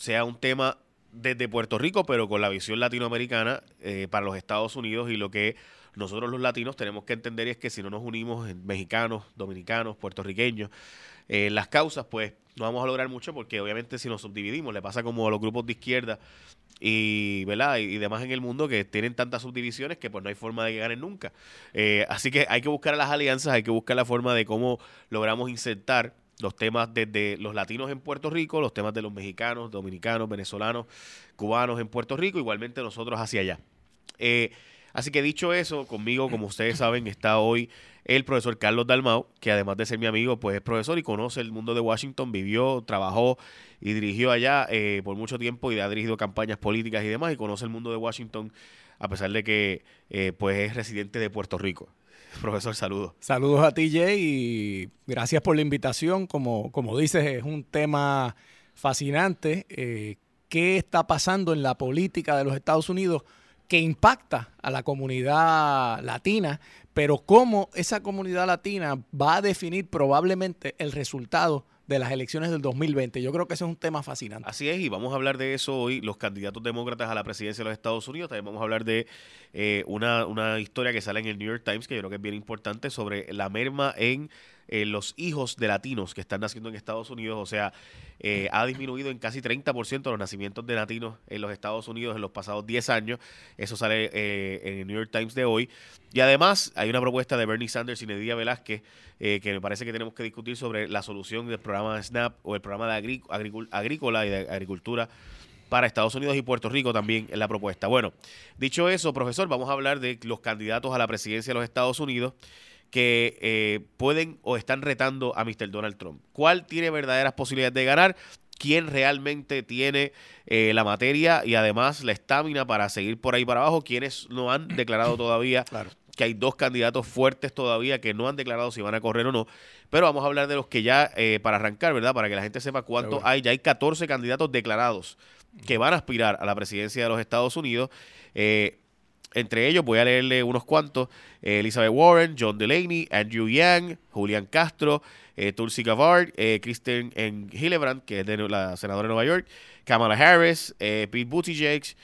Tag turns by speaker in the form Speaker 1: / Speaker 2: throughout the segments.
Speaker 1: sea un tema desde Puerto Rico, pero con la visión latinoamericana eh, para los Estados Unidos y lo que nosotros los latinos tenemos que entender es que si no nos unimos, mexicanos, dominicanos, puertorriqueños, en las causas, pues no vamos a lograr mucho porque obviamente si nos subdividimos, le pasa como a los grupos de izquierda y, ¿verdad? y, demás en el mundo que tienen tantas subdivisiones que pues no hay forma de que ganen nunca. Eh, así que hay que buscar las alianzas, hay que buscar la forma de cómo logramos insertar los temas desde los latinos en Puerto Rico, los temas de los mexicanos, dominicanos, venezolanos, cubanos en Puerto Rico, igualmente nosotros hacia allá. Eh, así que dicho eso, conmigo, como ustedes saben, está hoy el profesor Carlos Dalmau, que además de ser mi amigo, pues es profesor y conoce el mundo de Washington, vivió, trabajó y dirigió allá eh, por mucho tiempo y ha dirigido campañas políticas y demás y conoce el mundo de Washington a pesar de que eh, pues es residente de Puerto Rico. Profesor, saludos.
Speaker 2: Saludos a ti, Jay, y gracias por la invitación. Como, como dices, es un tema fascinante. Eh, ¿Qué está pasando en la política de los Estados Unidos que impacta a la comunidad latina? Pero cómo esa comunidad latina va a definir probablemente el resultado de las elecciones del 2020. Yo creo que ese es un tema fascinante.
Speaker 1: Así es, y vamos a hablar de eso hoy, los candidatos demócratas a la presidencia de los Estados Unidos. También vamos a hablar de eh, una, una historia que sale en el New York Times, que yo creo que es bien importante, sobre la merma en eh, los hijos de latinos que están naciendo en Estados Unidos. O sea, eh, ha disminuido en casi 30% los nacimientos de latinos en los Estados Unidos en los pasados 10 años. Eso sale eh, en el New York Times de hoy. Y además hay una propuesta de Bernie Sanders y Nedía Velázquez que me parece que tenemos que discutir sobre la solución del programa SNAP o el programa de agrícola y de agricultura para Estados Unidos y Puerto Rico también en la propuesta. Bueno, dicho eso, profesor, vamos a hablar de los candidatos a la presidencia de los Estados Unidos que eh, pueden o están retando a Mr. Donald Trump. ¿Cuál tiene verdaderas posibilidades de ganar? ¿Quién realmente tiene eh, la materia y además la estamina para seguir por ahí para abajo? ¿Quiénes no han declarado todavía que hay dos candidatos fuertes todavía que no han declarado si van a correr o no? Pero vamos a hablar de los que ya, eh, para arrancar, ¿verdad? Para que la gente sepa cuántos hay. Ya hay 14 candidatos declarados que van a aspirar a la presidencia de los Estados Unidos. Eh, entre ellos voy a leerle unos cuantos. Eh, Elizabeth Warren, John Delaney, Andrew Yang, Julian Castro, eh, Tulsi Gabbard, eh, Kristen Hillebrand, que es de la senadora de Nueva York, Kamala Harris, eh, Pete Buttigieg,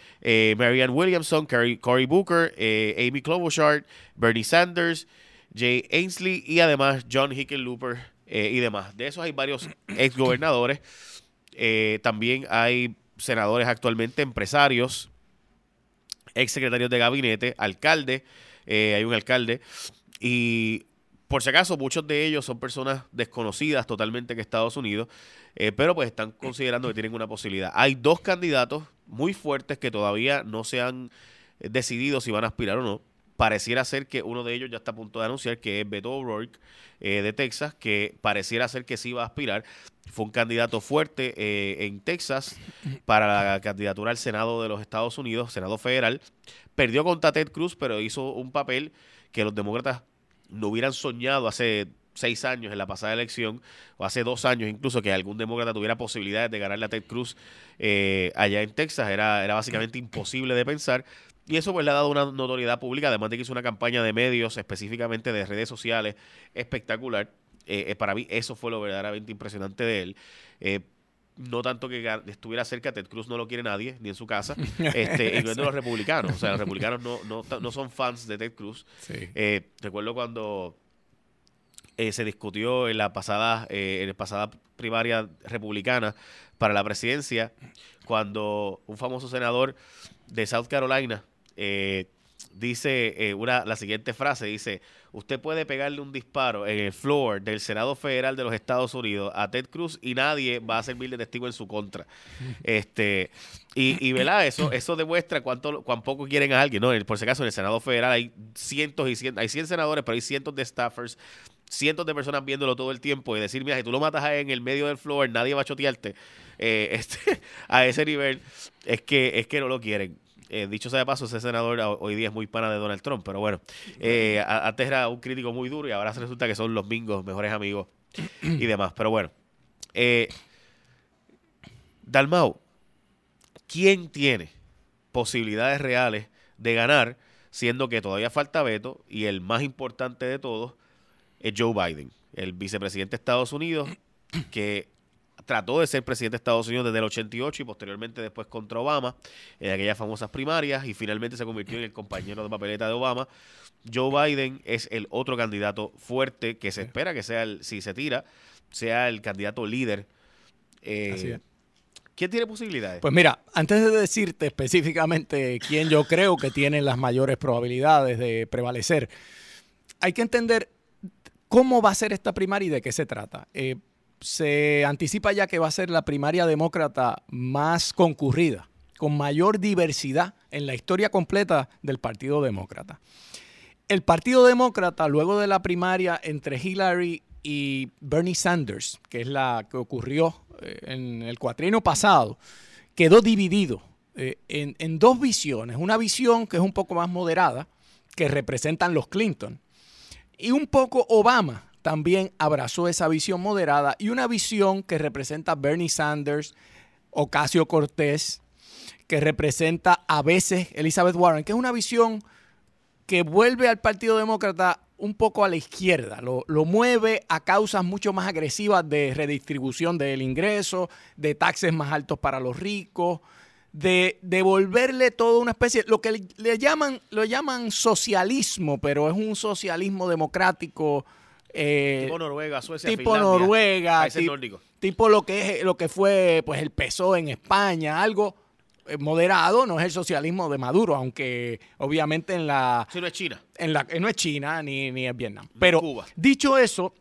Speaker 1: Marianne Williamson, Cory Booker, Amy Klobuchar, Bernie Sanders, Jay Ainsley y además John Hickenlooper y demás. De esos hay varios exgobernadores. también hay senadores actualmente, empresarios, ex secretarios de gabinete, alcalde, eh, hay un alcalde, y por si acaso muchos de ellos son personas desconocidas totalmente en Estados Unidos, eh, pero pues están considerando que tienen una posibilidad. Hay dos candidatos muy fuertes que todavía no se han eh, decidido si van a aspirar o no. Pareciera ser que uno de ellos ya está a punto de anunciar que es Beto O'Rourke de Texas, que pareciera ser que sí va a aspirar. Fue un candidato fuerte eh, en Texas para la candidatura al Senado de los Estados Unidos, Senado Federal. Perdió contra Ted Cruz, pero hizo un papel que los demócratas no hubieran soñado hace seis años en la pasada elección, o hace dos años incluso, que algún demócrata tuviera posibilidades de ganarle a Ted Cruz eh, allá en Texas. Era, era básicamente imposible de pensar. Y eso pues le ha dado una notoriedad pública, además de que hizo una campaña de medios, específicamente de redes sociales, espectacular. Eh, eh, para mí eso fue lo verdaderamente impresionante de él. Eh, no tanto que estuviera cerca, Ted Cruz no lo quiere nadie, ni en su casa, este, incluyendo los republicanos. O sea, los republicanos no, no, no son fans de Ted Cruz. recuerdo cuando se discutió en la pasada, en la pasada primaria republicana para la presidencia, cuando un famoso senador de South Carolina dice una, la siguiente frase, dice, usted puede pegarle un disparo en el floor del Senado Federal de los Estados Unidos a Ted Cruz y nadie va a servir de testigo en su contra. Este, y, y ¿verdad? Eso, eso demuestra cuánto, cuán poco quieren a alguien, ¿no? Por si acaso, en el Senado Federal hay cientos y cientos, hay 100 senadores, pero hay cientos de staffers, cientos de personas viéndolo todo el tiempo y decir, mira, si tú lo matas ahí en el medio del floor, nadie va a chotearte. Eh, este, a ese nivel es que, es que no lo quieren. Eh, dicho sea de paso, ese senador hoy día es muy pana de Donald Trump, pero bueno, eh, antes era un crítico muy duro y ahora se resulta que son los mingos, mejores amigos y demás. Pero bueno, eh, Dalmau, ¿quién tiene posibilidades reales de ganar, siendo que todavía falta veto y el más importante de todos es Joe Biden, el vicepresidente de Estados Unidos, que trató de ser presidente de Estados Unidos desde el 88 y posteriormente después contra Obama en aquellas famosas primarias y finalmente se convirtió en el compañero de papeleta de Obama. Joe Biden es el otro candidato fuerte que se espera que sea, el, si se tira, sea el candidato líder. Eh, ¿Quién tiene posibilidades?
Speaker 2: Pues mira, antes de decirte específicamente quién yo creo que tiene las mayores probabilidades de prevalecer, hay que entender cómo va a ser esta primaria y de qué se trata. Eh, se anticipa ya que va a ser la primaria demócrata más concurrida, con mayor diversidad en la historia completa del Partido Demócrata. El Partido Demócrata, luego de la primaria entre Hillary y Bernie Sanders, que es la que ocurrió eh, en el cuatrienio pasado, quedó dividido eh, en, en dos visiones. Una visión que es un poco más moderada, que representan los Clinton, y un poco Obama, también abrazó esa visión moderada y una visión que representa Bernie Sanders, Ocasio Cortés, que representa a veces Elizabeth Warren, que es una visión que vuelve al Partido Demócrata un poco a la izquierda, lo, mueve a causas mucho más agresivas de redistribución del ingreso, de taxes más altos para los ricos, de devolverle todo una especie, lo que le, llaman, lo llaman socialismo, pero es un socialismo democrático
Speaker 1: eh, tipo Noruega, Suecia,
Speaker 2: tipo Noruega, tipo lo que es lo que fue pues el PSOE en España, algo eh, moderado, no es el socialismo de Maduro, aunque obviamente en la
Speaker 1: no es China.
Speaker 2: En la no es China ni, ni es Vietnam. Pero dicho eso,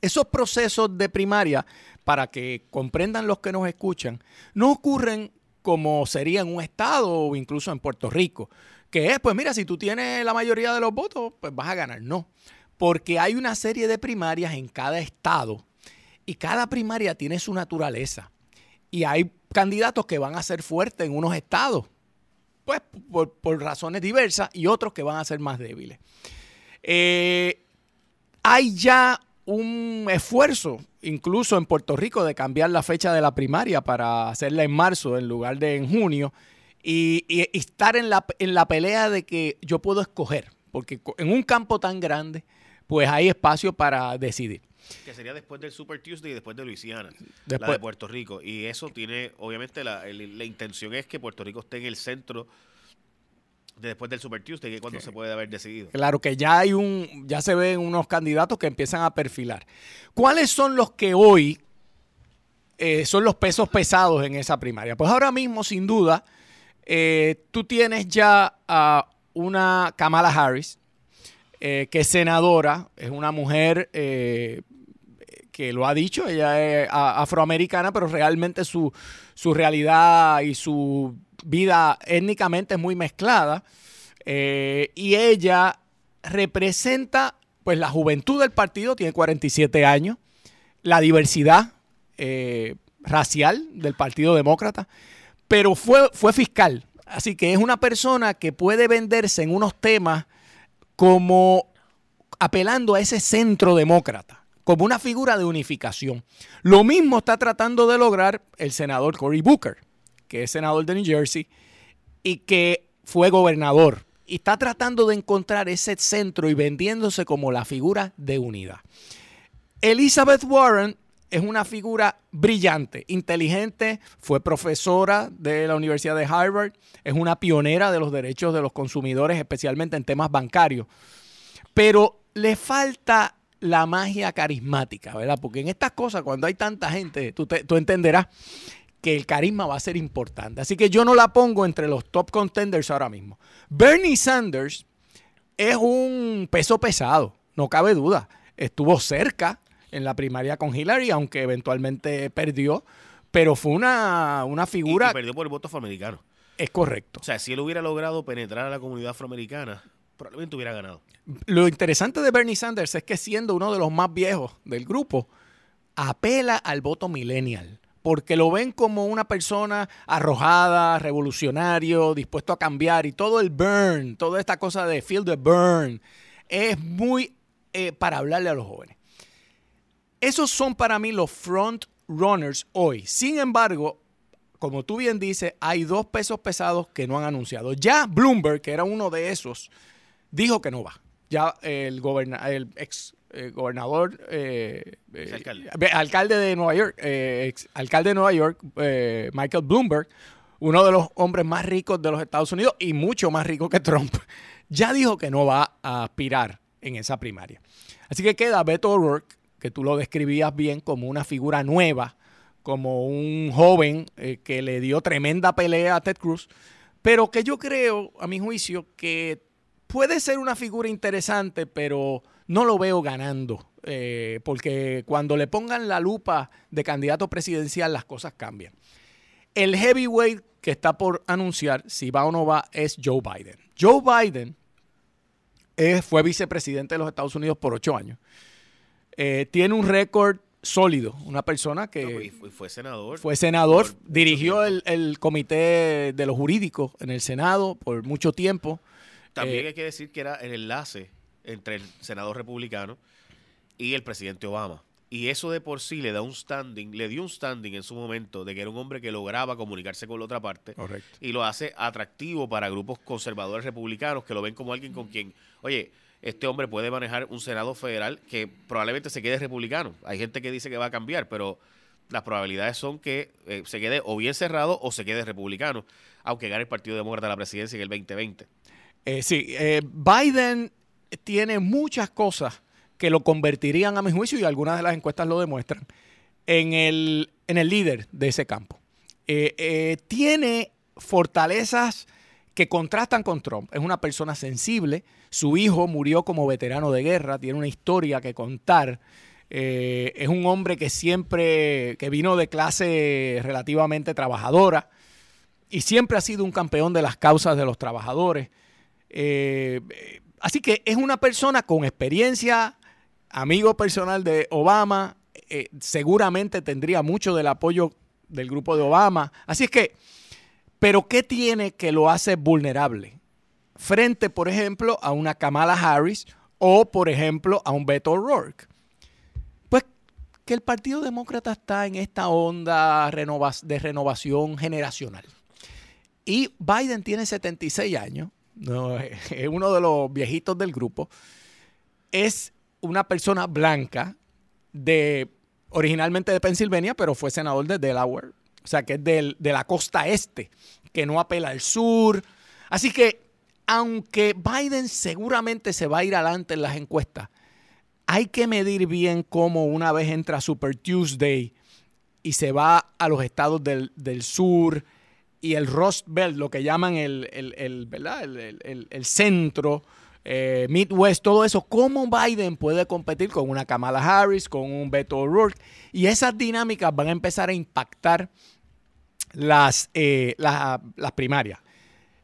Speaker 2: esos procesos de primaria para que comprendan los que nos escuchan, no ocurren como sería en un estado o incluso en Puerto Rico, que es, pues mira, si tú tienes la mayoría de los votos, pues vas a ganar. No porque hay una serie de primarias en cada estado y cada primaria tiene su naturaleza. Y hay candidatos que van a ser fuertes en unos estados, pues por, razones diversas, y otros que van a ser más débiles. Eh, hay ya un esfuerzo, incluso en Puerto Rico, de cambiar la fecha de la primaria para hacerla en marzo en lugar de en junio, y, estar en la, en la pelea de que yo puedo escoger, porque en un campo tan grande, pues hay espacio para decidir.
Speaker 1: Que sería después del Super Tuesday y después de Luisiana, después, la de Puerto Rico. Y eso tiene, obviamente, la, intención es que Puerto Rico esté en el centro de después del Super Tuesday, que es cuando se puede haber decidido.
Speaker 2: Claro que ya hay un, ya se ven unos candidatos que empiezan a perfilar. ¿Cuáles son los que hoy eh, son los pesos pesados en esa primaria? Pues ahora mismo, sin duda, eh, tú tienes ya a una Kamala Harris, eh, que es senadora, es una mujer eh, que lo ha dicho, ella es afroamericana, pero realmente su, realidad y su vida étnicamente es muy mezclada. Eh, y ella representa pues la juventud del partido, tiene 47 años, la diversidad racial del Partido Demócrata, pero fue, fue fiscal. Así que es una persona que puede venderse en unos temas como apelando a ese centro demócrata, como una figura de unificación. Lo mismo está tratando de lograr el senador Cory Booker, que es senador de New Jersey y que fue gobernador. Y está tratando de encontrar ese centro y vendiéndose como la figura de unidad. Elizabeth Warren es una figura brillante, inteligente, fue profesora de la Universidad de Harvard, es una pionera de los derechos de los consumidores, especialmente en temas bancarios. Pero le falta la magia carismática, ¿verdad? Porque en estas cosas, cuando hay tanta gente, tú, tú entenderás que el carisma va a ser importante. Así que yo no la pongo entre los top contenders ahora mismo. Bernie Sanders es un peso pesado, no cabe duda. Estuvo cerca en la primaria con Hillary, aunque eventualmente perdió, pero fue una, una figura...
Speaker 1: Y, perdió por el voto afroamericano.
Speaker 2: Es correcto.
Speaker 1: O sea, si él hubiera logrado penetrar a la comunidad afroamericana, probablemente hubiera ganado.
Speaker 2: Lo interesante de Bernie Sanders es que siendo uno de los más viejos del grupo, apela al voto millennial porque lo ven como una persona arrojada, revolucionario, dispuesto a cambiar y todo el burn, toda esta cosa de feel the burn, es muy eh, para hablarle a los jóvenes. Esos son para mí los front runners hoy. Sin embargo, como tú bien dices, hay dos pesos pesados que no han anunciado. Ya Bloomberg, que era uno de esos, dijo que no va. Ya el, el ex eh, gobernador, eh, alcalde. de Nueva York, alcalde de Nueva York, Michael Bloomberg, uno de los hombres más ricos de los Estados Unidos y mucho más rico que Trump, ya dijo que no va a aspirar en esa primaria. Así que queda Beto O'Rourke, que tú lo describías bien como una figura nueva, como un joven que le dio tremenda pelea a Ted Cruz, pero que yo creo, a mi juicio, que puede ser una figura interesante, pero no lo veo ganando. Eh, porque cuando le pongan la lupa de candidato presidencial, las cosas cambian. El heavyweight que está por anunciar si va o no va es Joe Biden. Joe Biden fue vicepresidente de los Estados Unidos por ocho años. Eh, tiene un récord sólido, una persona que
Speaker 1: fue, senador.
Speaker 2: Fue senador, dirigió el, comité de los jurídicos en el Senado por mucho tiempo.
Speaker 1: También eh, hay que decir que era el enlace entre el senador republicano y el presidente Obama. Y eso de por sí le da un standing, le dio un standing en su momento de que era un hombre que lograba comunicarse con la otra parte. Y lo hace atractivo para grupos conservadores republicanos que lo ven como alguien con quien, oye, este hombre puede manejar un Senado federal que probablemente se quede republicano. Hay gente que dice que va a cambiar, pero las probabilidades son que eh, se quede o bien cerrado o se quede republicano, aunque gane el Partido Demócrata la presidencia en el 2020.
Speaker 2: Eh, sí, eh, Biden tiene muchas cosas que lo convertirían, a mi juicio, y algunas de las encuestas lo demuestran, en el, en el líder de ese campo. tiene fortalezas que contrastan con Trump. Es una persona sensible, su hijo murió como veterano de guerra, tiene una historia que contar. Eh, es un hombre que siempre, que vino de clase relativamente trabajadora y siempre ha sido un campeón de las causas de los trabajadores. Eh, así que es una persona con experiencia, amigo personal de Obama, eh, seguramente tendría mucho del apoyo del grupo de Obama. Así es que pero ¿qué tiene que lo hace vulnerable? Frente, por ejemplo, a una Kamala Harris o, por ejemplo, a un Beto O'Rourke. Pues que el Partido Demócrata está en esta onda de renovación generacional. Y Biden tiene 76 años, es uno de los viejitos del grupo. Es una persona blanca de originalmente de Pensilvania, pero fue senador de Delaware o sea, que es de la costa este, que no apela al sur. Así que, aunque Biden seguramente se va a ir adelante en las encuestas, hay que medir bien cómo una vez entra Super Tuesday y se va a los estados del, sur y el Rust Belt, lo que llaman el, el centro, eh, Midwest, todo eso, cómo Biden puede competir con una Kamala Harris, con un Beto O'Rourke. Y esas dinámicas van a empezar a impactar las, eh, las, primarias.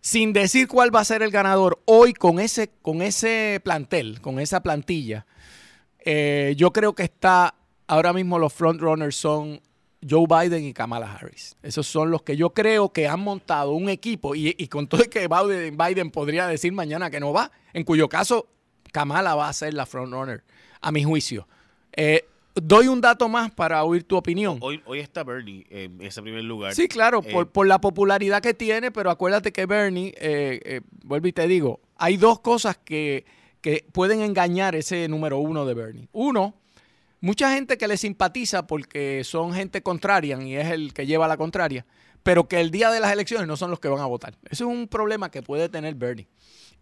Speaker 2: Sin decir cuál va a ser el ganador, hoy con ese, con ese plantel, con esa plantilla, eh, yo creo que está, ahora mismo los frontrunners son Joe Biden y Kamala Harris. Esos son los que yo creo que han montado un equipo y, con todo el que Biden, podría decir mañana que no va, en cuyo caso Kamala va a ser la frontrunner, a mi juicio. Eh, doy un dato más para oír tu opinión.
Speaker 1: Hoy, hoy está Bernie en ese primer lugar.
Speaker 2: Sí, claro, por, eh, por, la popularidad que tiene, pero acuérdate que Bernie, eh, vuelvo y te digo, hay dos cosas que, que pueden engañar ese número uno de Bernie. Uno, Mucha gente que le simpatiza porque son gente contraria y es el que lleva la contraria, pero que el día de las elecciones no son los que van a votar. Ese es un problema que puede tener Bernie.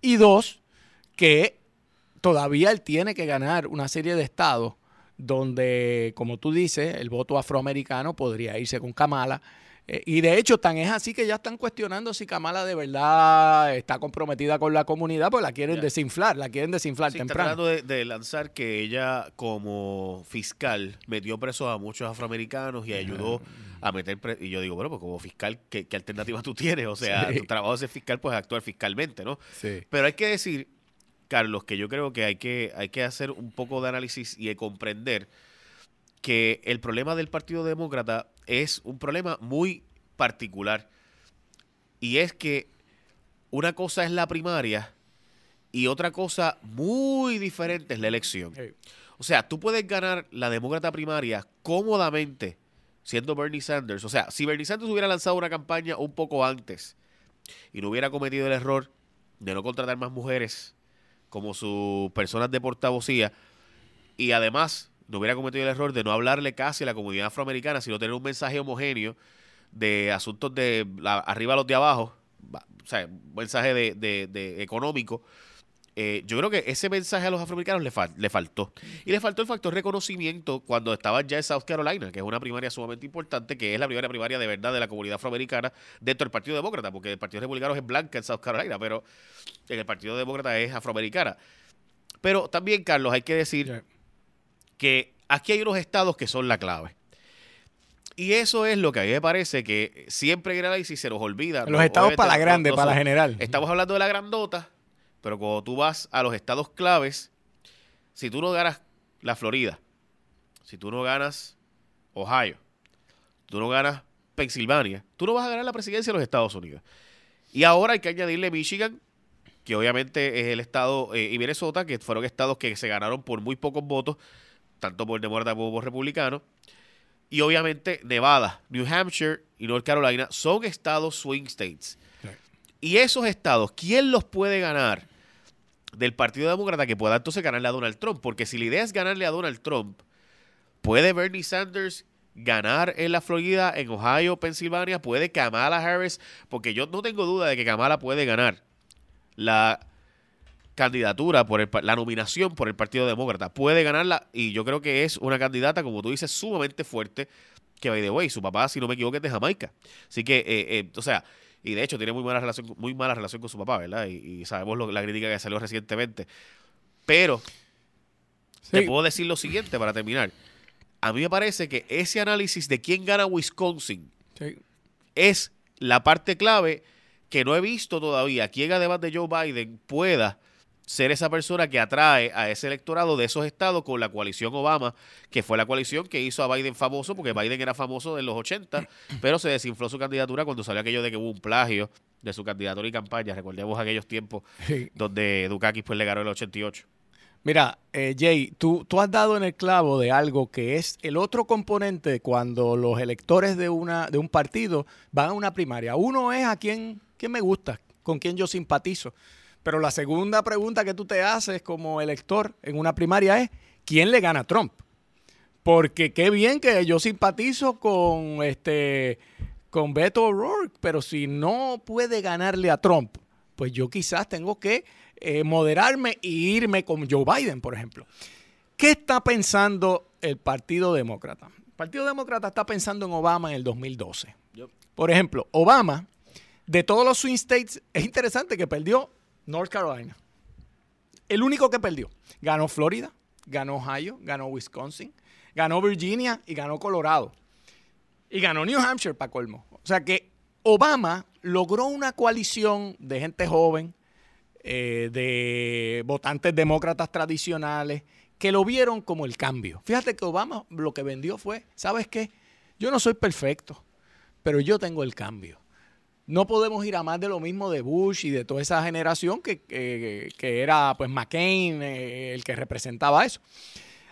Speaker 2: Y dos, que todavía él tiene que ganar una serie de estados donde, como tú dices, el voto afroamericano podría irse con Kamala eh, y de hecho, tan es así que ya están cuestionando si Kamala de verdad está comprometida con la comunidad, pues la quieren desinflar, la quieren desinflar temprano.
Speaker 1: Están tratando de, lanzar que ella, como fiscal, metió presos a muchos afroamericanos y ayudó a meter. y yo digo, bueno, pues como fiscal, ¿qué, alternativa tú tienes? O sea, tu trabajo de ser fiscal, pues actuar fiscalmente, ¿no? Sí. Pero hay que decir, Carlos, que yo creo que hay que, hay que hacer un poco de análisis y de comprender que el problema del Partido Demócrata es un problema muy particular. Y es que una cosa es la primaria y otra cosa muy diferente es la elección. O sea, tú puedes ganar la demócrata primaria cómodamente siendo Bernie Sanders. O sea, si Bernie Sanders hubiera lanzado una campaña un poco antes y no hubiera cometido el error de no contratar más mujeres como sus personas de portavocía, y además no hubiera cometido el error de no hablarle casi a la comunidad afroamericana, sino tener un mensaje homogéneo de asuntos de arriba a los de abajo, o sea, un mensaje de, de económico eh, yo creo que ese mensaje a los afroamericanos le, le faltó. Y le faltó el factor reconocimiento cuando estaban ya en South Carolina, que es una primaria sumamente importante, que es la primera primaria de verdad de la comunidad afroamericana dentro del Partido Demócrata, porque el Partido Republicano es blanca en South Carolina, pero en el Partido Demócrata es afroamericana. Pero también, Carlos, hay que decir que aquí hay unos estados que son la clave. Y eso es lo que a mí me parece que siempre en el análisis se nos olvida.
Speaker 2: Los estados para la grande, para la general.
Speaker 1: Estamos hablando de la grandota, pero cuando tú vas a los estados claves, si tú no ganas la Florida, si tú no ganas Ohio, tú no ganas Pensilvania, tú no vas a ganar la presidencia de los Estados Unidos. Y ahora hay que añadirle Michigan, que obviamente es el estado, eh, y Minnesota, que fueron estados que se ganaron por muy pocos votos, tanto por demócrata como por republicano. Y obviamente Nevada, New Hampshire y North Carolina son estados swing states. Y esos estados, ¿quién los puede ganar? del Partido Demócrata que pueda entonces ganarle a Donald Trump. Porque si la idea es ganarle a Donald Trump, ¿puede Bernie Sanders ganar en la Florida, en Ohio, Pensilvania? ¿Puede Kamala Harris? Porque yo no tengo duda de que Kamala puede ganar la candidatura, por la nominación por el Partido Demócrata. Puede ganarla y yo creo que es una candidata, como tú dices, sumamente fuerte. Que, by the way, su papá, si no me equivoco, es de Jamaica. Así que, eh, eh, o sea, y de hecho tiene muy mala relación, muy mala relación con su papá, ¿verdad? Y, sabemos lo, la crítica que salió recientemente. Pero te puedo decir lo siguiente para terminar. A mí me parece que ese análisis de quién gana Wisconsin es la parte clave que no he visto todavía. Quién además de Joe Biden pueda ser esa persona que atrae a ese electorado de esos estados con la coalición Obama, que fue la coalición que hizo a Biden famoso, porque Biden era famoso en los 80, pero se desinfló su candidatura cuando salió aquello de que hubo un plagio de su candidatura y campaña. Recordemos aquellos tiempos donde Dukakis pues le ganó el 88.
Speaker 2: Mira, eh, Jay, tú, tú has dado en el clavo de algo que es el otro componente cuando los electores de, una, de un partido van a una primaria. Uno es a quién, quién me gusta, con quién yo simpatizo. Pero la segunda pregunta que tú te haces como elector en una primaria es, ¿quién le gana a Trump? Porque qué bien que yo simpatizo con este con Beto O'Rourke, pero si no puede ganarle a Trump, pues yo quizás tengo que eh, moderarme e irme con Joe Biden, por ejemplo. ¿Qué está pensando el Partido Demócrata? El Partido Demócrata está pensando en Obama en el 2012. Por ejemplo, Obama, de todos los swing states, es interesante que perdió North Carolina. El único que perdió. Ganó Florida, ganó Ohio, ganó Wisconsin, ganó Virginia y ganó Colorado. Y ganó New Hampshire para colmo. O sea que Obama logró una coalición de gente joven, eh, de votantes demócratas tradicionales, que lo vieron como el cambio. Fíjate que Obama lo que vendió fue, ¿sabes qué? Yo no soy perfecto, pero yo tengo el cambio no podemos ir a más de lo mismo de Bush y de toda esa generación que, era pues McCain eh, el que representaba eso.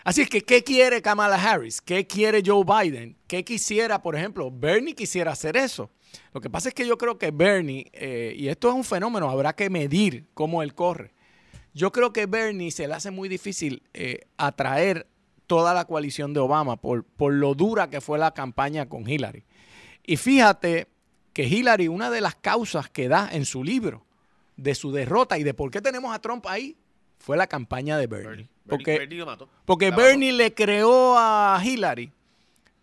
Speaker 2: Así es que, ¿qué quiere Kamala Harris? ¿Qué quiere Joe Biden? ¿Qué quisiera, por ejemplo? Bernie quisiera hacer eso. Lo que pasa es que yo creo que Bernie, eh, y esto es un fenómeno, habrá que medir cómo él corre. Yo creo que Bernie se le hace muy difícil eh, atraer toda la coalición de Obama por, por lo dura que fue la campaña con Hillary. Y fíjate que Hillary, una de las causas que da en su libro de su derrota y de por qué tenemos a Trump ahí, fue la campaña de Bernie. Porque, Bernie, porque Bernie le creó a Hillary.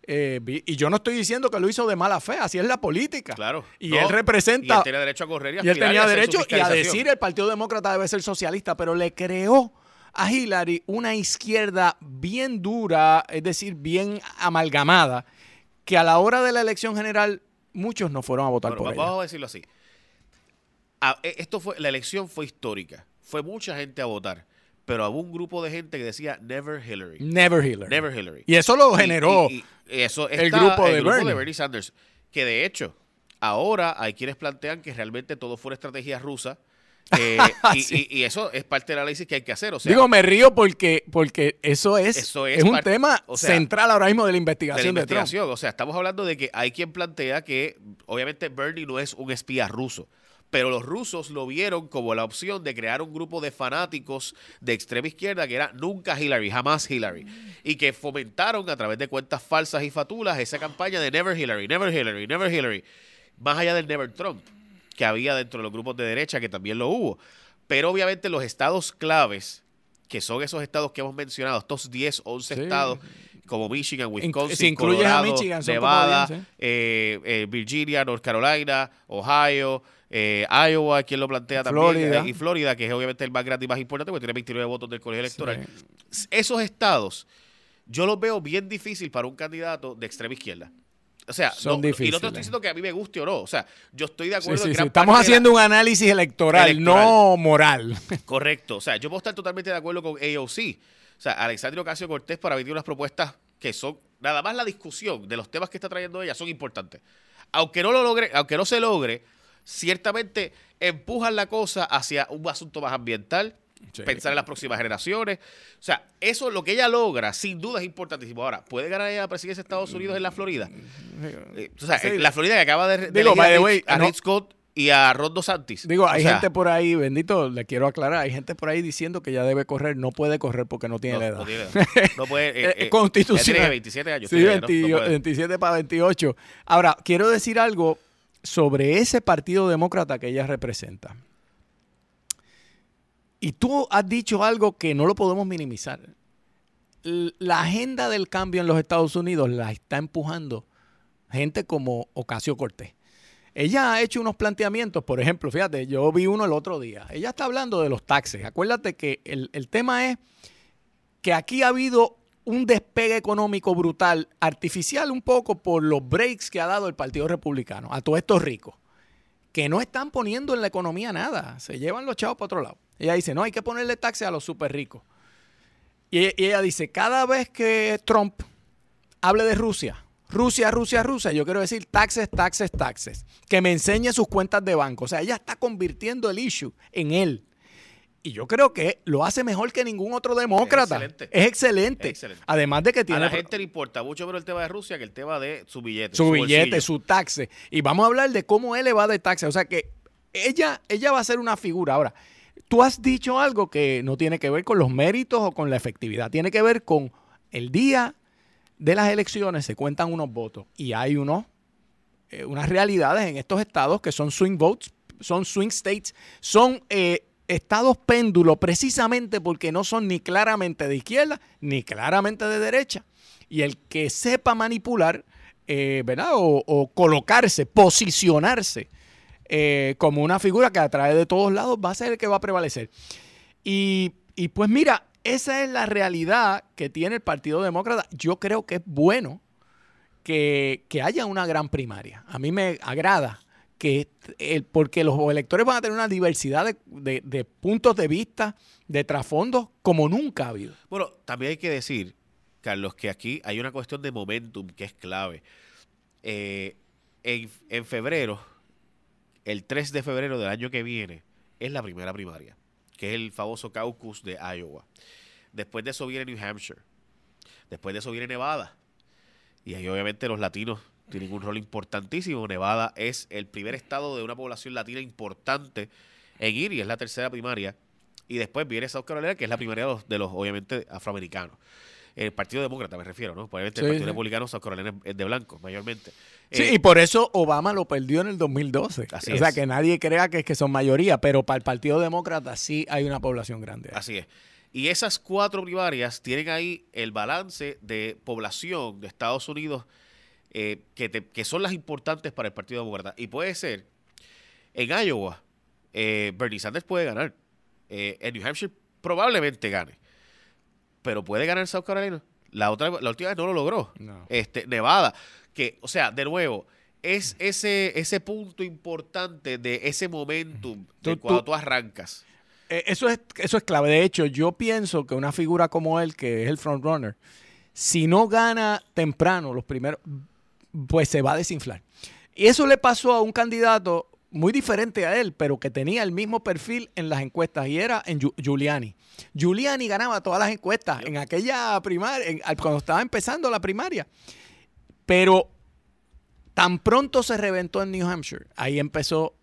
Speaker 2: Eh, y yo no estoy diciendo que lo hizo de mala fe, así es la política.
Speaker 1: Claro.
Speaker 2: Y él representa. Y él
Speaker 1: tenía derecho a correr y,
Speaker 2: y él tenía derecho y a decir el Partido Demócrata debe ser socialista, pero le creó a Hillary una izquierda bien dura, es decir, bien amalgamada, que a la hora de la elección general muchos no fueron a votar por ella.
Speaker 1: Vamos a decirlo así. E, esto fue, la elección fue histórica. Fue mucha gente a votar. Pero hubo un grupo de gente que decía Never Hillary.
Speaker 2: Never Hillary.
Speaker 1: Never Hillary.
Speaker 2: Y eso lo generó
Speaker 1: eso el, grupo, de, Bernie. Sanders. Que de hecho, ahora hay quienes plantean que realmente todo fue una estrategia rusa eh, y, eso es parte del análisis que hay que hacer. O
Speaker 2: Digo, me río porque, porque eso es, eso es, un tema central ahora mismo de la investigación de,
Speaker 1: O sea, estamos hablando de que hay quien plantea que obviamente Bernie no es un espía ruso. pero los rusos lo vieron como la opción de crear un grupo de fanáticos de extrema izquierda que era nunca Hillary, jamás Hillary, y que fomentaron a través de cuentas falsas y fatulas esa campaña de Never Hillary, Never Hillary, Never Hillary, más allá del Never Trump que había dentro de los grupos de derecha, que también lo hubo. Pero obviamente los estados claves, que son esos estados que hemos mencionado, estos 10, 11 estados, como Michigan, Wisconsin,
Speaker 2: si Colorado, Michigan,
Speaker 1: Nevada, eh, eh, Virginia, North Carolina, Ohio, eh, Iowa, quien lo plantea también, y Florida, que es obviamente el más grande y más importante, porque tiene 29 votos del colegio electoral. Esos estados, yo los veo bien difícil para un candidato de extrema izquierda. O sea,
Speaker 2: Son no, y
Speaker 1: no te estoy diciendo que a mí me guste o no. O sea, yo estoy de acuerdo.
Speaker 2: Sí, Estamos haciendo un análisis electoral, no moral.
Speaker 1: Correcto. O sea, yo puedo estar totalmente de acuerdo con AOC. O sea, Alexandria Ocasio Cortés para venir unas propuestas que son, nada más la discusión de los temas que está trayendo ella son importantes. Aunque no lo logre, aunque no se logre, ciertamente empujan la cosa hacia un asunto más ambiental, pensar en las próximas generaciones. O sea, eso lo que ella logra, sin duda es importantísimo. Ahora, ¿puede ganar ella la presidencia de Estados Unidos en la Florida? Eh, o sea, la Florida que acaba de,
Speaker 2: Digo, de a,
Speaker 1: Rick Scott y a Ron Santis.
Speaker 2: Digo, hay gente por ahí, bendito, le quiero aclarar, hay gente por ahí diciendo que ya debe correr, no puede correr porque no tiene la edad.
Speaker 1: No, tiene no puede. Eh,
Speaker 2: eh, Constitucional. Tiene
Speaker 1: 27 años.
Speaker 2: Sí, 27 para 28. Ahora, quiero decir algo sobre ese partido demócrata que ella representa. Y tú has dicho algo que no lo podemos minimizar. La agenda del cambio en los Estados Unidos la está empujando gente como Ocasio Cortés. Ella ha hecho unos planteamientos, por ejemplo, fíjate, yo vi uno el otro día. Ella está hablando de los taxes. Acuérdate que el, el tema es que aquí ha habido un despegue económico brutal, artificial un poco por los breaks que ha dado el Partido Republicano a todos estos ricos, que no están poniendo en la economía nada, se llevan los chavos para otro lado. Ella dice, no, hay que ponerle taxes a los súper ricos. Y, ella dice, cada vez que Trump hable de Rusia, Rusia, Rusia, Rusia, yo quiero decir taxes, taxes, taxes, que me enseñe sus cuentas de banco. O sea, ella está convirtiendo el issue en él. Y yo creo que lo hace mejor que ningún otro demócrata. Es excelente. Es excelente. Además de que tiene.
Speaker 1: A la gente le importa mucho pero el tema de Rusia que el tema de su billete.
Speaker 2: Su, billete, su taxe. Y vamos a hablar de cómo él le va de taxe. O sea que ella, ella va a ser una figura. Ahora, Tú has dicho algo que no tiene que ver con los méritos o con la efectividad, tiene que ver con el día de las elecciones se cuentan unos votos y hay unos, eh, unas realidades en estos estados que son swing votes, son swing states, son eh, estados péndulos precisamente porque no son ni claramente de izquierda ni claramente de derecha. Y el que sepa manipular, eh, ¿verdad? o colocarse, posicionarse eh, como una figura que atrae de todos lados, va a ser el que va a prevalecer. Y, pues mira, esa es la realidad que tiene el Partido Demócrata. Yo creo que es bueno que, haya una gran primaria. A mí me agrada que porque los electores van a tener una diversidad de, de, puntos de vista, de trasfondos, como nunca ha habido.
Speaker 1: Bueno, también hay que decir, Carlos, que aquí hay una cuestión de momentum que es clave. Eh, en, en, febrero el 3 de febrero del año que viene es la primera primaria, que es el famoso caucus de Iowa. Después de eso viene New Hampshire. Después de eso viene Nevada. Y ahí obviamente los latinos tienen un rol importantísimo. Nevada es el primer estado de una población latina importante en ir y es la tercera primaria. Y después viene South Carolina, que es la primaria de los, de los obviamente, afroamericanos. El Partido Demócrata me refiero, ¿no? Obviamente el Partido Republicano South Carolina es de blanco, mayormente.
Speaker 2: Sí, eh, y por eso Obama lo perdió en el 2012. o sea, que nadie crea que, es que son mayoría, pero para el Partido Demócrata sí hay una población grande.
Speaker 1: Así es. Y esas cuatro primarias tienen ahí el balance de población de Estados Unidos eh, que, son las importantes para el Partido Demócrata. Y puede ser, en Iowa, eh, Bernie Sanders puede ganar. en New Hampshire probablemente gane. Pero puede ganar South Carolina. La, otra, la última vez no lo logró. Este, Nevada que, o sea, de nuevo, es ese, ese punto importante de ese momentum de cuando tú, arrancas.
Speaker 2: Eh, eso es, eso es clave. De hecho, yo pienso que una figura como él, que es el frontrunner, si no gana temprano los primeros, pues se va a desinflar. Y eso le pasó a un candidato muy diferente a él, pero que tenía el mismo perfil en las encuestas y era en Giuliani. Giuliani ganaba todas las encuestas en aquella primaria, cuando estaba empezando la primaria. Pero tan pronto se reventó en New Hampshire, ahí empezó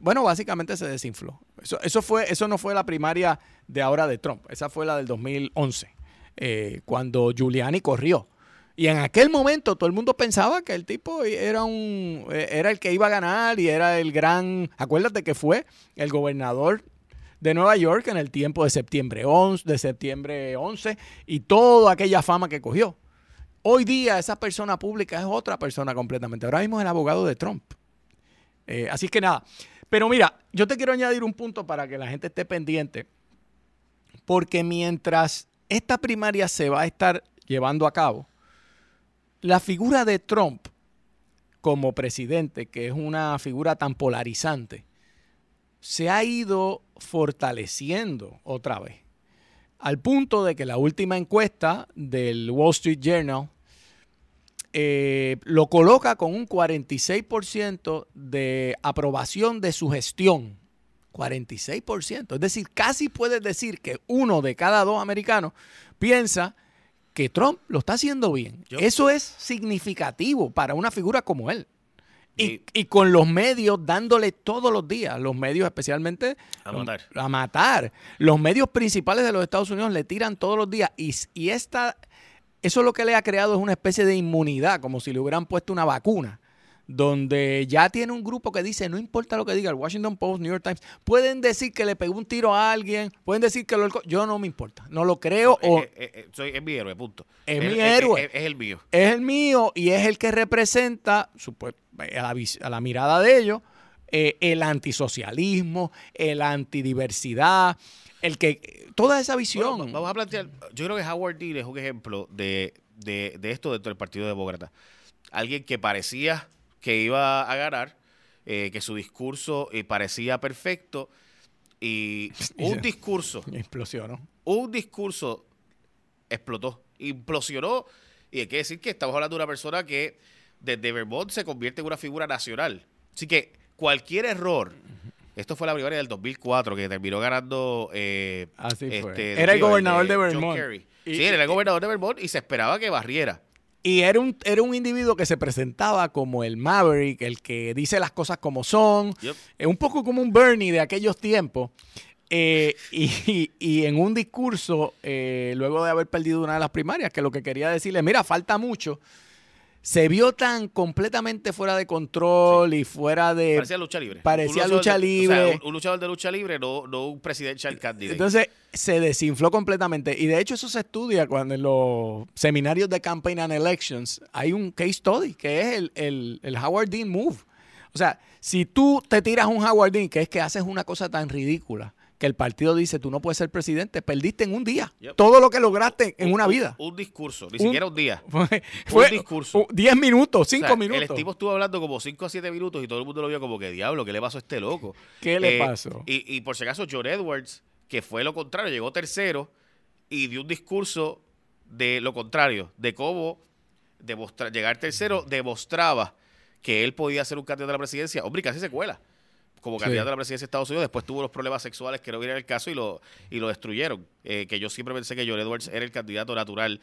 Speaker 2: bueno, básicamente se desinfló. Eso, eso, fue, eso no fue la primaria de ahora de Trump, esa fue la del 2011, eh, cuando Giuliani corrió. Y en aquel momento todo el mundo pensaba que el tipo era un era el que iba a ganar y era el gran, acuérdate que fue el gobernador de Nueva York en el tiempo de septiembre 11, de septiembre 11 y toda aquella fama que cogió. Hoy día esa persona pública es otra persona completamente. Ahora mismo es el abogado de Trump. Eh, así que nada. Pero mira, yo te quiero añadir un punto para que la gente esté pendiente. Porque mientras esta primaria se va a estar llevando a cabo, la figura de Trump como presidente, que es una figura tan polarizante, se ha ido fortaleciendo otra vez. Al punto de que la última encuesta del Wall Street Journal eh, lo coloca con un 46% de aprobación de su gestión. 46%. Es decir, casi puedes decir que uno de cada dos americanos piensa que Trump lo está haciendo bien. Eso es significativo para una figura como él. Y, y, con los medios dándole todos los días, los medios especialmente
Speaker 1: a matar.
Speaker 2: A matar. Los medios principales de los Estados Unidos le tiran todos los días. Y, y esta, eso lo que le ha creado es una especie de inmunidad, como si le hubieran puesto una vacuna donde ya tiene un grupo que dice, no importa lo que diga el Washington Post, New York Times, pueden decir que le pegó un tiro a alguien, pueden decir que lo... Yo no me importa, no lo creo. o,
Speaker 1: es, es, mi héroe, punto.
Speaker 2: Es, mi héroe.
Speaker 1: Es, el mío.
Speaker 2: Es el mío y es el que representa, a la, a la mirada de ellos, eh, el antisocialismo, el antidiversidad, el que... Toda esa visión.
Speaker 1: vamos a plantear, yo creo que Howard Dean es un ejemplo de, de, de esto dentro del Partido Demócrata. Alguien que parecía que iba a ganar, eh, que su discurso eh, parecía perfecto y un discurso
Speaker 2: explosionó.
Speaker 1: Un discurso explotó, implosionó y hay que decir que estamos hablando de una persona que desde Vermont se convierte en una figura nacional. Así que cualquier error esto fue la primaria del 2004 que terminó ganando. Eh,
Speaker 2: Así fue. Este, era el gobernador de, Vermont.
Speaker 1: sí, era el gobernador de Vermont y se esperaba que barriera.
Speaker 2: Y era un, era un individuo que se presentaba como el Maverick, el que dice las cosas como son, Es un poco como un Bernie de aquellos tiempos. Eh, y, en un discurso, eh, luego de haber perdido una de las primarias, que lo que quería decirle, mira, falta mucho, se vio tan completamente fuera de control y fuera de...
Speaker 1: Parecía lucha libre.
Speaker 2: Parecía lucha libre.
Speaker 1: un, luchador de lucha libre, no, no un presidential candidate.
Speaker 2: Entonces se desinfló completamente. Y de hecho eso se estudia cuando en los seminarios de Campaign and Elections hay un case study que es el, el, el Howard Dean Move. O sea, si tú te tiras un Howard Dean, que es que haces una cosa tan ridícula, que el partido dice tú no puedes ser presidente, perdiste en un día. Todo lo que lograste en una vida.
Speaker 1: Un, discurso, ni siquiera un día.
Speaker 2: Fue, un discurso. 10 minutos, 5 minutos.
Speaker 1: El tipo estuvo hablando como 5 a 7 minutos y todo el mundo lo vio como que diablo, ¿qué le pasó a este loco?
Speaker 2: ¿Qué le eh, pasó?
Speaker 1: Y, por si acaso, John Edwards, que fue lo contrario, llegó tercero y dio un discurso de lo contrario, de cómo llegar tercero demostraba que él podía ser un candidato a la presidencia. Hombre, casi se cuela como candidato a la presidencia de Estados Unidos. Después tuvo los problemas sexuales que no vienen el caso y lo, y lo destruyeron. Eh, que yo siempre pensé que John Edwards era el candidato natural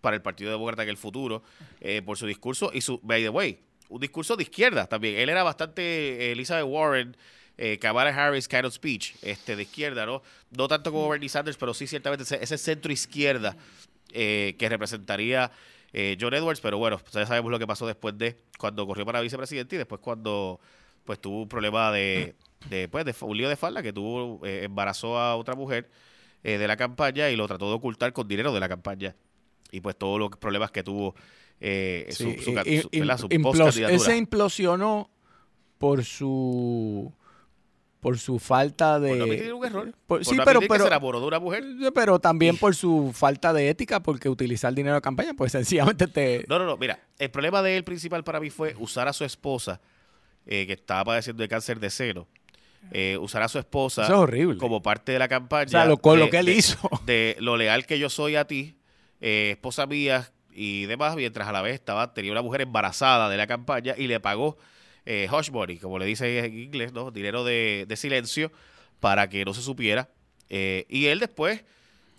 Speaker 1: para el Partido Demócrata en el futuro eh, por su discurso y su, by the way, un discurso de izquierda también. Él era bastante eh, Elizabeth Warren, eh, Kamala Harris kind of speech, este, de izquierda, ¿no? No tanto como Bernie Sanders, pero sí ciertamente ese, centro izquierda que representaría John Edwards, pero bueno, ya sabemos lo que pasó después de cuando corrió para vicepresidente y después cuando pues tuvo un problema de, de, pues, de un lío de falda que tuvo, eh, embarazó a otra mujer eh, de la campaña y lo trató de ocultar con dinero de la campaña. Y pues todos los problemas que tuvo eh, su,
Speaker 2: Ese implosionó por su por su falta de
Speaker 1: por un error.
Speaker 2: sí, pero, pero
Speaker 1: se enamoró de una mujer.
Speaker 2: Pero también por su falta de ética, porque utilizar dinero de campaña, pues sencillamente te.
Speaker 1: No, no, no. Mira, el problema de él principal para mí fue usar a su esposa eh, que estaba padeciendo de cáncer de seno, eh, usar a su esposa como parte de la campaña.
Speaker 2: lo, con lo que él hizo.
Speaker 1: De lo leal que yo soy a ti, eh, esposa mía y demás, mientras a la vez estaba, tenía una mujer embarazada de la campaña y le pagó eh, hush money, como le dice en inglés, ¿no? dinero de, de silencio para que no se supiera. y él después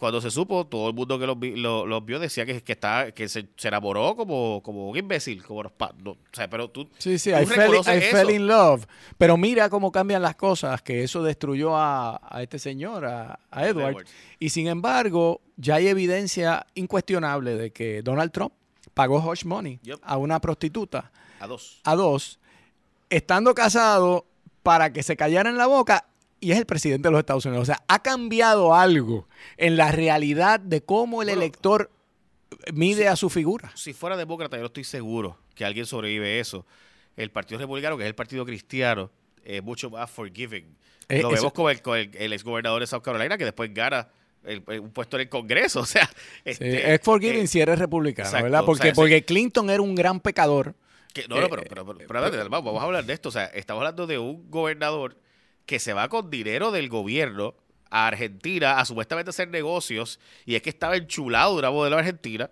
Speaker 1: cuando se supo, todo el mundo que los, vi- los vio decía que, que, estaba, que se, se enamoró como, como un imbécil. Como los no, o sea, pero tú,
Speaker 2: Sí, sí,
Speaker 1: tú
Speaker 2: I fell, I fell in love. Pero mira cómo cambian las cosas, que eso destruyó a, a este señor, a, a Edward. Y sin embargo, ya hay evidencia incuestionable de que Donald Trump pagó hush money
Speaker 1: Yep.
Speaker 2: a una prostituta,
Speaker 1: a dos.
Speaker 2: a dos, estando casado para que se callara en la boca y es el presidente de los Estados Unidos. O sea, ha cambiado algo en la realidad de cómo el
Speaker 1: Bueno,
Speaker 2: elector mide a su figura.
Speaker 1: Si fuera demócrata, yo estoy seguro que alguien sobrevive eso. El Partido Republicano, que es el Partido Cristiano, es mucho más forgiving.
Speaker 2: Eh,
Speaker 1: Lo
Speaker 2: eso-
Speaker 1: vemos con el, con el, el exgobernador de South Carolina, que después gana el- el- un puesto en el Congreso. O sea,
Speaker 2: Sí,
Speaker 1: este,
Speaker 2: es forgiving
Speaker 1: eh,
Speaker 2: si eres republicano,
Speaker 1: exacto,
Speaker 2: ¿verdad?
Speaker 1: o
Speaker 2: Porque,
Speaker 1: sea,
Speaker 2: porque Clinton era un gran pecador.
Speaker 1: Que- no, no,
Speaker 2: Eh,
Speaker 1: pero, pero, pero- pero vamos, vamos a hablar de esto. O sea, estamos hablando de un gobernador que se va con dinero del gobierno a Argentina a supuestamente hacer negocios y es que estaba enchulado de una modelo argentina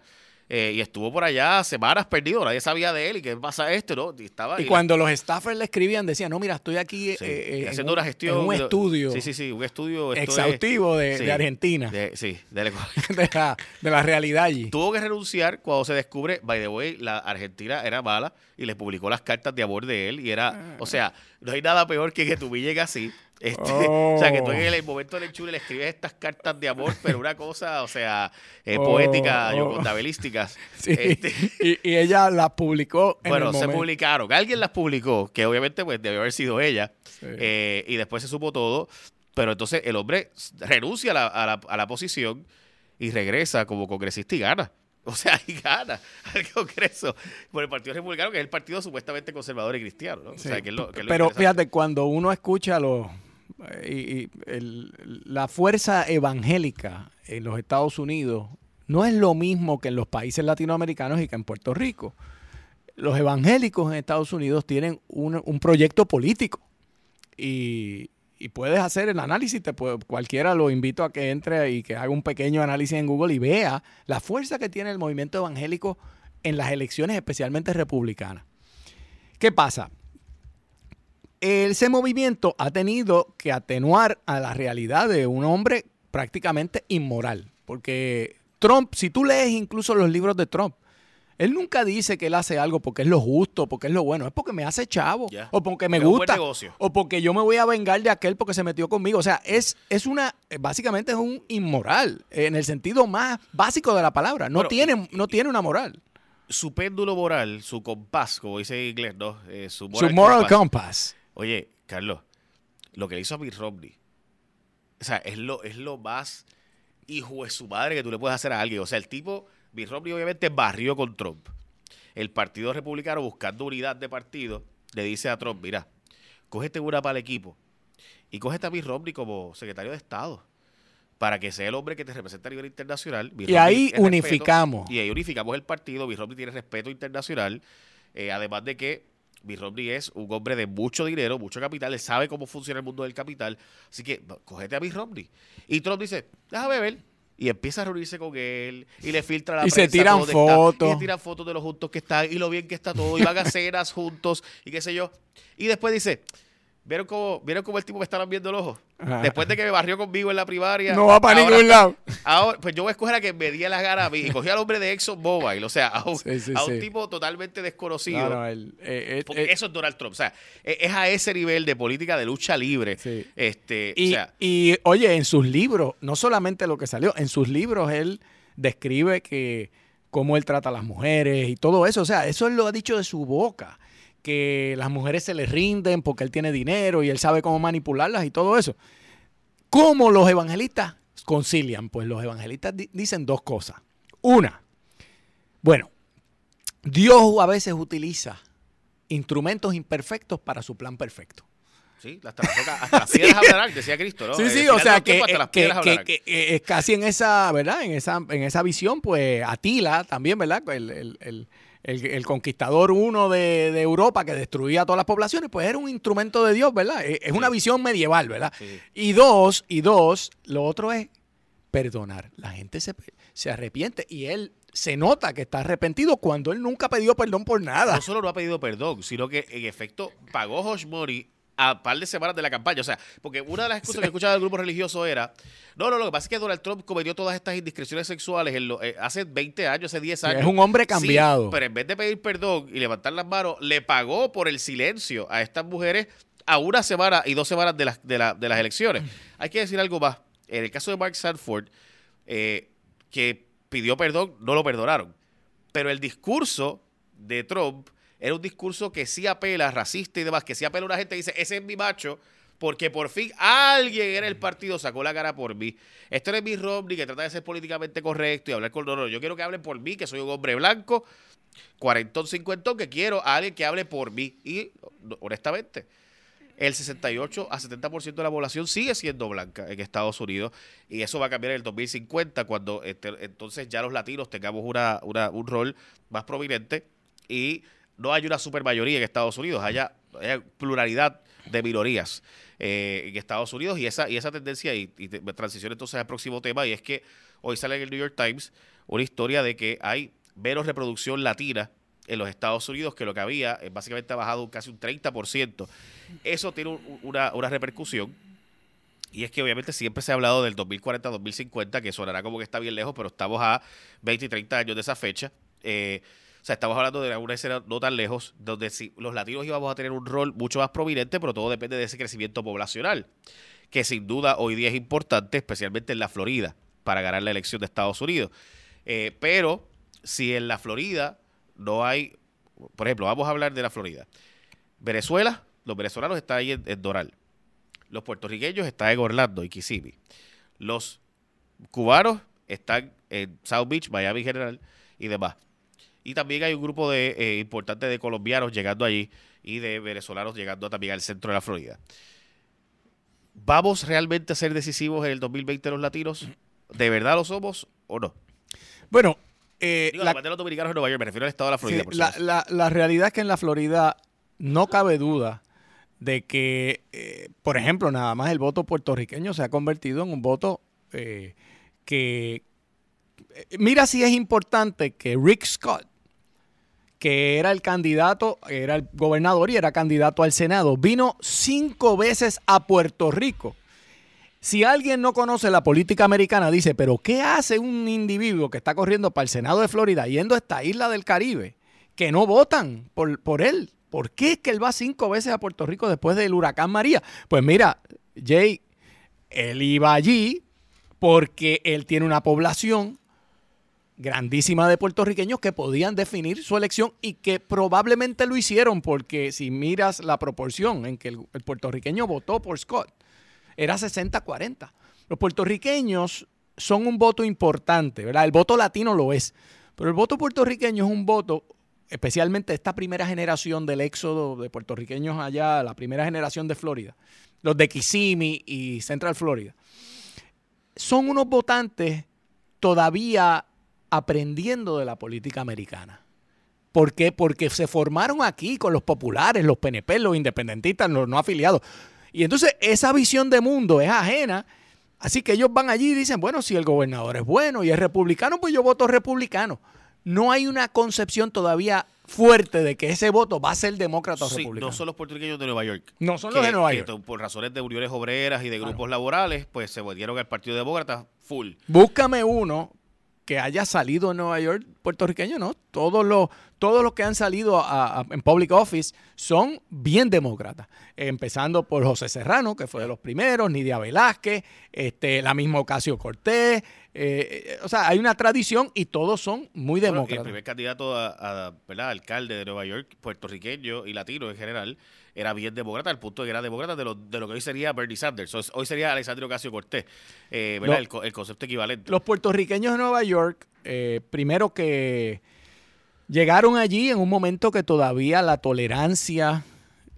Speaker 1: eh, y estuvo por allá semanas perdido, nadie sabía de él y qué pasa esto, ¿no? Y, estaba,
Speaker 2: Y
Speaker 1: y la-
Speaker 2: cuando los staffers le escribían, decían, no, mira, estoy aquí
Speaker 1: sí,
Speaker 2: eh, eh, en
Speaker 1: haciendo
Speaker 2: un-
Speaker 1: una gestión.
Speaker 2: en un estudio
Speaker 1: Sí, sí, sí, un estudio. es-
Speaker 2: exhaustivo de,
Speaker 1: sí,
Speaker 2: de Argentina,
Speaker 1: de- sí, de la-
Speaker 2: de la, de la realidad allí.
Speaker 1: Tuvo que renunciar cuando se descubre, by the way, la Argentina era mala y le publicó las cartas de amor de él y era, o sea, no hay nada peor que que tu llegue así. Este, O sea, que tú en el momento del enchule le escribes estas cartas de amor, pero una cosa, o sea, eh,
Speaker 2: Oh,
Speaker 1: poética,
Speaker 2: oh.
Speaker 1: yocondabilísticas.
Speaker 2: Sí,
Speaker 1: Este,
Speaker 2: y, y ella las publicó en
Speaker 1: bueno,
Speaker 2: el
Speaker 1: se
Speaker 2: momento.
Speaker 1: publicaron. Alguien las publicó, que obviamente pues debió haber sido ella.
Speaker 2: Sí.
Speaker 1: Eh, y después se supo todo. Pero entonces el hombre renuncia a la, a la- a la posición y regresa como congresista y gana. O sea, y gana al Congreso por el Partido Republicano, que es el partido supuestamente conservador y cristiano. ¿no? O sea,
Speaker 2: Sí,
Speaker 1: que es lo- que es lo
Speaker 2: Pero fíjate, cuando uno escucha los, eh, y- la fuerza evangélica en los Estados Unidos, no es lo mismo que en los países latinoamericanos y que en Puerto Rico. Los evangélicos en Estados Unidos tienen un, proyecto político y, y puedes hacer el análisis, te puede- cualquiera lo invito a que entre y que haga un pequeño análisis en Google y vea la fuerza que tiene el movimiento evangélico en las elecciones, especialmente republicanas. ¿Qué pasa? Ese movimiento ha tenido que atenuar a la realidad de un hombre prácticamente inmoral. Porque Trump, si tú lees incluso los libros de Trump, él nunca dice que él hace algo porque es lo justo, porque es lo bueno, es porque me hace chavo, o porque me
Speaker 1: Porque
Speaker 2: gusta, o porque yo me voy a vengar de aquel porque se metió conmigo. O sea, es, es una, básicamente es un inmoral, en el sentido más básico de la palabra. No, tiene, no tiene una moral.
Speaker 1: Su péndulo moral, su compás, como dice en inglés, ¿no? Eh, su
Speaker 2: Su
Speaker 1: moral,
Speaker 2: moral
Speaker 1: compass.
Speaker 2: compass.
Speaker 1: Oye, Carlos, lo que le hizo a Mitt Romney, o sea, es lo, es lo más hijo de su madre que tú le puedes hacer a alguien. O sea, el tipo, Mitt Romney obviamente barrió con Trump. El Partido Republicano, buscando unidad de partido, le dice a Trump, mira, cógete una para el equipo y cógete a Mitt Romney como secretario de Estado para que sea el hombre que te representa a nivel internacional.
Speaker 2: Y
Speaker 1: Romney
Speaker 2: ahí
Speaker 1: respeto,
Speaker 2: unificamos.
Speaker 1: y ahí unificamos el partido. Mitt Romney tiene respeto internacional. eh, además de que Mitt Romney es un hombre de mucho dinero, mucho capital. Él sabe cómo funciona el mundo del capital. Así que no, cógete a Mitt Romney. Y Trump dice, déjame ver. Y empieza a reunirse con él. Y le filtra la
Speaker 2: Y se tiran fotos.
Speaker 1: Y se tiran fotos de los juntos que están. Y lo bien que está todo. Y van a cenas juntos. Y qué sé yo. Y después dice, ¿vieron cómo, ¿vieron cómo el tipo me está viendo el ojo?
Speaker 2: Ajá.
Speaker 1: Después de que me barrió conmigo en la primaria.
Speaker 2: No va para
Speaker 1: ahora
Speaker 2: ningún lado.
Speaker 1: Ahora, pues yo voy a escoger a que me diera la gana a mí. Y cogí al hombre de ExxonMobil. O sea, a un,
Speaker 2: Sí, sí,
Speaker 1: a un
Speaker 2: sí.
Speaker 1: tipo totalmente desconocido.
Speaker 2: No, no, el-
Speaker 1: Porque
Speaker 2: eh,
Speaker 1: eso es Donald Trump. O sea, e- es a ese nivel de política de lucha libre. Este,
Speaker 2: y,
Speaker 1: o sea,
Speaker 2: y, oye, en sus libros, no solamente lo que salió, en sus libros él describe que cómo él trata a las mujeres y todo eso. O sea, eso él lo ha dicho de su boca. Que las mujeres se le rinden porque él tiene dinero y él sabe cómo manipularlas y todo eso. ¿Cómo los evangelistas concilian? Pues los evangelistas di- dicen dos cosas. Una, bueno, Dios a veces utiliza instrumentos imperfectos para su plan perfecto.
Speaker 1: sí, hasta las, rocas- hasta las piedras hablarán, decía Cristo, ¿no?
Speaker 2: Sí,
Speaker 1: Al
Speaker 2: sí, o sea que,
Speaker 1: las
Speaker 2: que- que- eh, es casi en esa, ¿verdad? En esa, en esa visión, pues Atila también, ¿verdad? El, el- el- el- el conquistador uno de, de Europa que destruía todas las poblaciones, pues era un instrumento de Dios, ¿verdad? Es, es una
Speaker 1: Sí.
Speaker 2: visión medieval, ¿verdad?
Speaker 1: Sí.
Speaker 2: Y dos, y dos, lo otro es perdonar. La gente se, se arrepiente y él se nota que está arrepentido cuando él nunca pidió perdón por nada.
Speaker 1: No solo no ha pedido perdón, sino que en efecto pagó Hush Money a par de semanas de la campaña. O sea, porque una de las cosas que escuchaba del grupo religioso era, no, no, lo que pasa es que Donald Trump cometió todas estas indiscreciones sexuales en lo, eh, hace 20 años, hace 10 años.
Speaker 2: Es un hombre cambiado.
Speaker 1: Sí, pero en vez de pedir perdón y levantar las manos, le pagó por el silencio a estas mujeres a una semana y dos semanas de las, de, de las elecciones. Hay que decir algo más. En el caso de Mark Sanford, eh, que pidió perdón, no lo perdonaron. Pero el discurso de Trump era un discurso que sí apela, racista y demás, que sí apela a una gente que dice, ese es mi macho, porque por fin alguien en el partido sacó la cara por mí. Esto no es mi Romney que trata de ser políticamente correcto y hablar con... No, yo quiero que hablen por mí, que soy un hombre blanco, cuarentón, cincuentón, que quiero a alguien que hable por mí. Y honestamente, el 68 a 70% de la población sigue siendo blanca en Estados Unidos y eso va a cambiar en el 2050 cuando este, entonces ya los latinos tengamos una, un rol más prominente y no hay una supermayoría en Estados Unidos, haya, pluralidad de minorías eh, en Estados Unidos y esa, y esa tendencia y, y transición entonces al próximo tema y es que hoy sale en el New York Times una historia de que hay menos reproducción latina en los Estados Unidos que lo que había, eh, básicamente ha bajado casi un 30%. Eso tiene una, una repercusión y es que obviamente siempre se ha hablado del 2040-2050, que sonará como que está bien lejos, pero estamos a 20 y 30 años de esa fecha. Eh, sea, estamos hablando de una escena no tan lejos, donde si los latinos íbamos a tener un rol mucho más prominente, pero todo depende de ese crecimiento poblacional, que sin duda hoy día es importante, especialmente en la Florida, para ganar la elección de Estados Unidos. Eh, pero si en la Florida no hay, por ejemplo, vamos a hablar de la Florida. Venezuela, los venezolanos están ahí en, Doral. Los puertorriqueños están en Orlando y Kissimmee. Los cubanos están en South Beach, Miami General y demás. Y también hay un grupo de eh, importante de colombianos llegando allí y de venezolanos llegando también al centro de la Florida. ¿Vamos realmente a ser decisivos en el 2020 los latinos? ¿De verdad lo somos o no?
Speaker 2: Bueno,
Speaker 1: eh, la, de los dominicanos en Nueva York, me refiero al estado de la Florida.
Speaker 2: la, la, realidad es que en la Florida no cabe duda de que, eh, por ejemplo, nada más el voto puertorriqueño se ha convertido en un voto eh, que... Mira si es importante que Rick Scott, que era el candidato, era el gobernador y era candidato al Senado, vino cinco veces a Puerto Rico si alguien no conoce la política americana, dice, pero ¿qué hace un individuo que está corriendo para el Senado de Florida yendo a esta isla del Caribe que no votan por, por él? ¿Por qué es que él va cinco veces a Puerto Rico después del huracán María? Pues mira, Jay, él iba allí porque él tiene una población grandísima de puertorriqueños que podían definir su elección y que probablemente lo hicieron porque si miras la proporción en que el puertorriqueño votó por Scott, era 60-40. Los puertorriqueños son un voto importante, ¿verdad? El voto latino lo es, pero el voto puertorriqueño es un voto, especialmente esta primera generación del éxodo de puertorriqueños allá, la primera generación de Florida, los de Kissimmee y Central Florida, son unos votantes todavía aprendiendo de la política americana. ¿Por qué? Porque se formaron aquí con los populares, los PNP, los independentistas, los no afiliados. Y entonces esa visión de mundo es ajena. Así que ellos van allí y dicen, bueno, si el gobernador es bueno y es republicano, pues yo voto republicano. No hay una concepción todavía fuerte de que ese voto va a ser demócrata o republicano.
Speaker 1: No son los puertorriqueños de Nueva York.
Speaker 2: No son los de Nueva York.
Speaker 1: por razones de uniones obreras y de grupos laborales, pues se volvieron al Partido Demócrata full.
Speaker 2: Búscame uno que haya salido en Nueva York puertorriqueño, ¿no? Todos los, todos los que han salido en public office son bien demócratas. Empezando por José Serrano, que fue de los primeros, Nidia Velázquez, este, la misma Ocasio Cortés. Eh, eh, o sea, hay una tradición y todos son muy demócratas. el
Speaker 1: primer candidato a, alcalde de Nueva York, puertorriqueño y latino en general, era bien demócrata, al punto de que era demócrata de lo, de lo que hoy sería Bernie Sanders. Hoy sería Alexandria Ocasio Cortés, eh, el, concepto equivalente.
Speaker 2: Los puertorriqueños de Nueva York, eh, primero que llegaron allí en un momento que todavía la tolerancia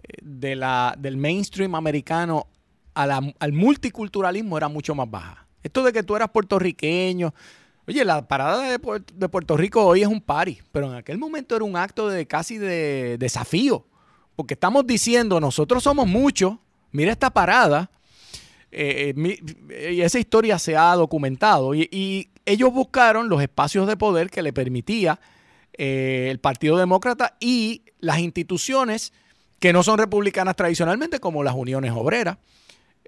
Speaker 2: eh, de la, del mainstream americano al multiculturalismo era mucho más baja. Esto de que tú eras puertorriqueño, Oye, la parada de, de, Puerto Rico hoy es un party, pero en aquel momento era un acto de casi de desafío porque estamos diciendo, nosotros somos muchos, mira esta parada, eh, eh, y esa historia se ha documentado, y, ellos buscaron los espacios de poder que le permitía eh, el Partido Demócrata y las instituciones que no son republicanas tradicionalmente, como las uniones obreras,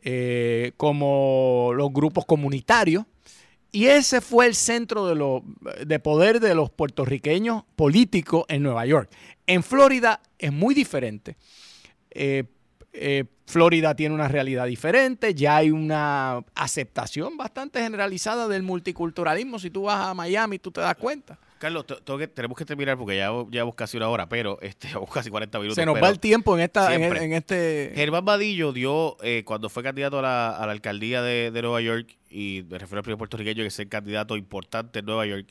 Speaker 2: eh, como los grupos comunitarios. Y ese fue el centro de, lo, de poder de los puertorriqueños políticos en Nueva York. En Florida es muy diferente. Eh, eh, Florida tiene una realidad diferente, ya hay una aceptación bastante generalizada del multiculturalismo. Si tú vas a Miami, tú te das cuenta.
Speaker 1: Carlos, tenemos que terminar porque ya llevamos casi una hora, pero este, casi 40 minutos.
Speaker 2: Se nos va el tiempo en esta en, este...
Speaker 1: Germán Badillo dio, eh, cuando fue candidato a la, alcaldía de, Nueva York, y me refiero al primer puertorriqueño que es el candidato importante en Nueva York,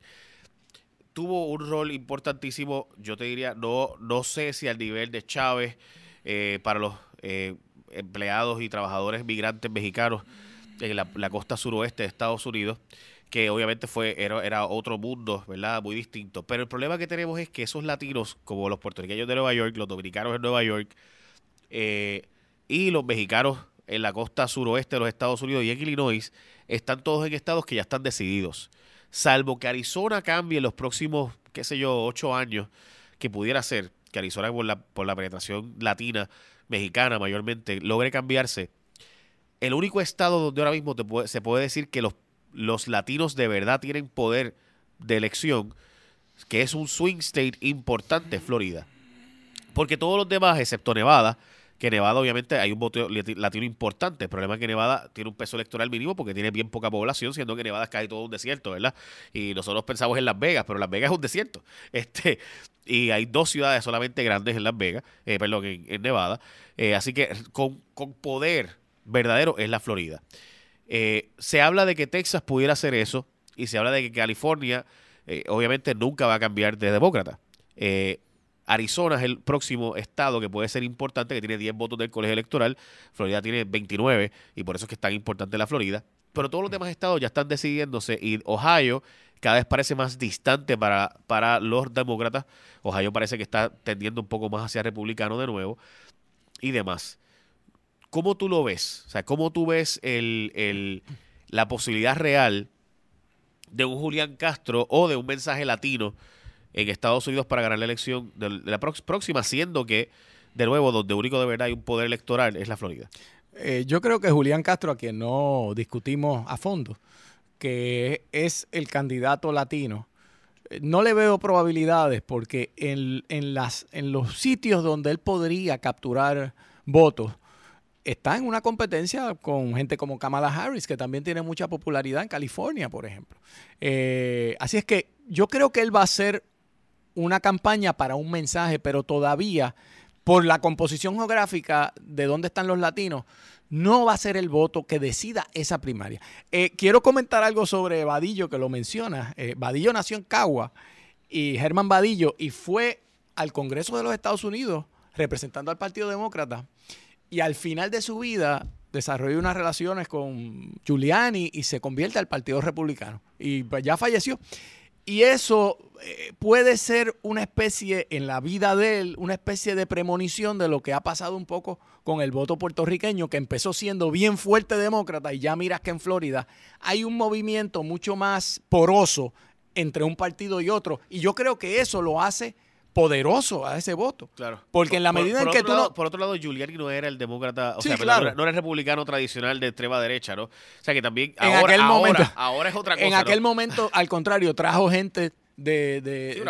Speaker 1: tuvo un rol importantísimo, yo te diría, no, no sé si al nivel de Chávez eh, para los eh, empleados y trabajadores migrantes mexicanos en la, la costa suroeste de Estados Unidos, que obviamente fue era, otro mundo, ¿verdad? Muy distinto. Pero el problema que tenemos es que esos latinos, como los puertorriqueños de Nueva York, los dominicanos en Nueva York, eh, y los mexicanos en la costa suroeste de los Estados Unidos y en Illinois, están todos en estados que ya están decididos. Salvo que Arizona cambie en los próximos, qué sé yo, ocho años, que pudiera ser, que Arizona por la, por la penetración latina, mexicana mayormente, logre cambiarse, el único estado donde ahora mismo se puede decir que los los latinos de verdad tienen poder de elección, que es un swing state importante, Florida. Porque todos los demás, excepto Nevada, que Nevada obviamente hay un voto latino importante. El problema es que Nevada tiene un peso electoral mínimo porque tiene bien poca población, siendo que Nevada es casi todo un desierto, ¿verdad? Y nosotros pensamos en Las Vegas, pero Las Vegas es un desierto. Este, y hay dos ciudades solamente grandes en Las Vegas, eh, perdón, en, Nevada. Eh, así que con, con poder verdadero es la Florida. Eh, se habla de que Texas pudiera hacer eso y se habla de que California eh, obviamente nunca va a cambiar de demócrata. Eh, Arizona es el próximo estado que puede ser importante, que tiene 10 votos del colegio electoral. Florida tiene 29 y por eso es que es tan importante la Florida. Pero todos los demás estados ya están decidiéndose y Ohio cada vez parece más distante para, para los demócratas. Ohio parece que está tendiendo un poco más hacia republicano de nuevo y demás. ¿Cómo tú lo ves? O sea, ¿cómo tú ves la posibilidad real de un Julián Castro o de un mensaje latino en Estados Unidos para ganar la elección de la próxima, siendo que, de nuevo, donde único de verdad hay un poder electoral es la Florida?
Speaker 2: Eh, yo creo que Julián Castro, a quien no discutimos a fondo, que es el candidato latino, eh, no le veo probabilidades porque en, en, las, en los sitios donde él podría capturar votos, está en una competencia con gente como Kamala Harris, que también tiene mucha popularidad en California, por ejemplo. Eh, así es que yo creo que él va a hacer una campaña para un mensaje, pero todavía, por la composición geográfica de dónde están los latinos, no va a ser el voto que decida esa primaria. Eh, quiero comentar algo sobre Vadillo, que lo menciona. Eh, Vadillo nació en Cagua y Germán Vadillo y fue al Congreso de los Estados Unidos representando al Partido Demócrata y al final de su vida desarrolló unas relaciones con Giuliani y se convierte al Partido Republicano. Y pues ya falleció. Y eso eh, puede ser una especie en la vida de él, una especie de premonición de lo que ha pasado un poco con el voto puertorriqueño, que empezó siendo bien fuerte demócrata y ya miras que en Florida hay un movimiento mucho más poroso entre un partido y otro. Y yo creo que eso lo hace poderoso a ese voto.
Speaker 1: Claro.
Speaker 2: Porque en la medida en que tú
Speaker 1: Por otro lado, Giuliani no era el demócrata, o sea, no, era, el republicano tradicional de extrema derecha, ¿no? O sea, que también
Speaker 2: en
Speaker 1: ahora,
Speaker 2: aquel momento,
Speaker 1: ahora, es otra cosa.
Speaker 2: En aquel momento, al contrario, trajo gente de, de,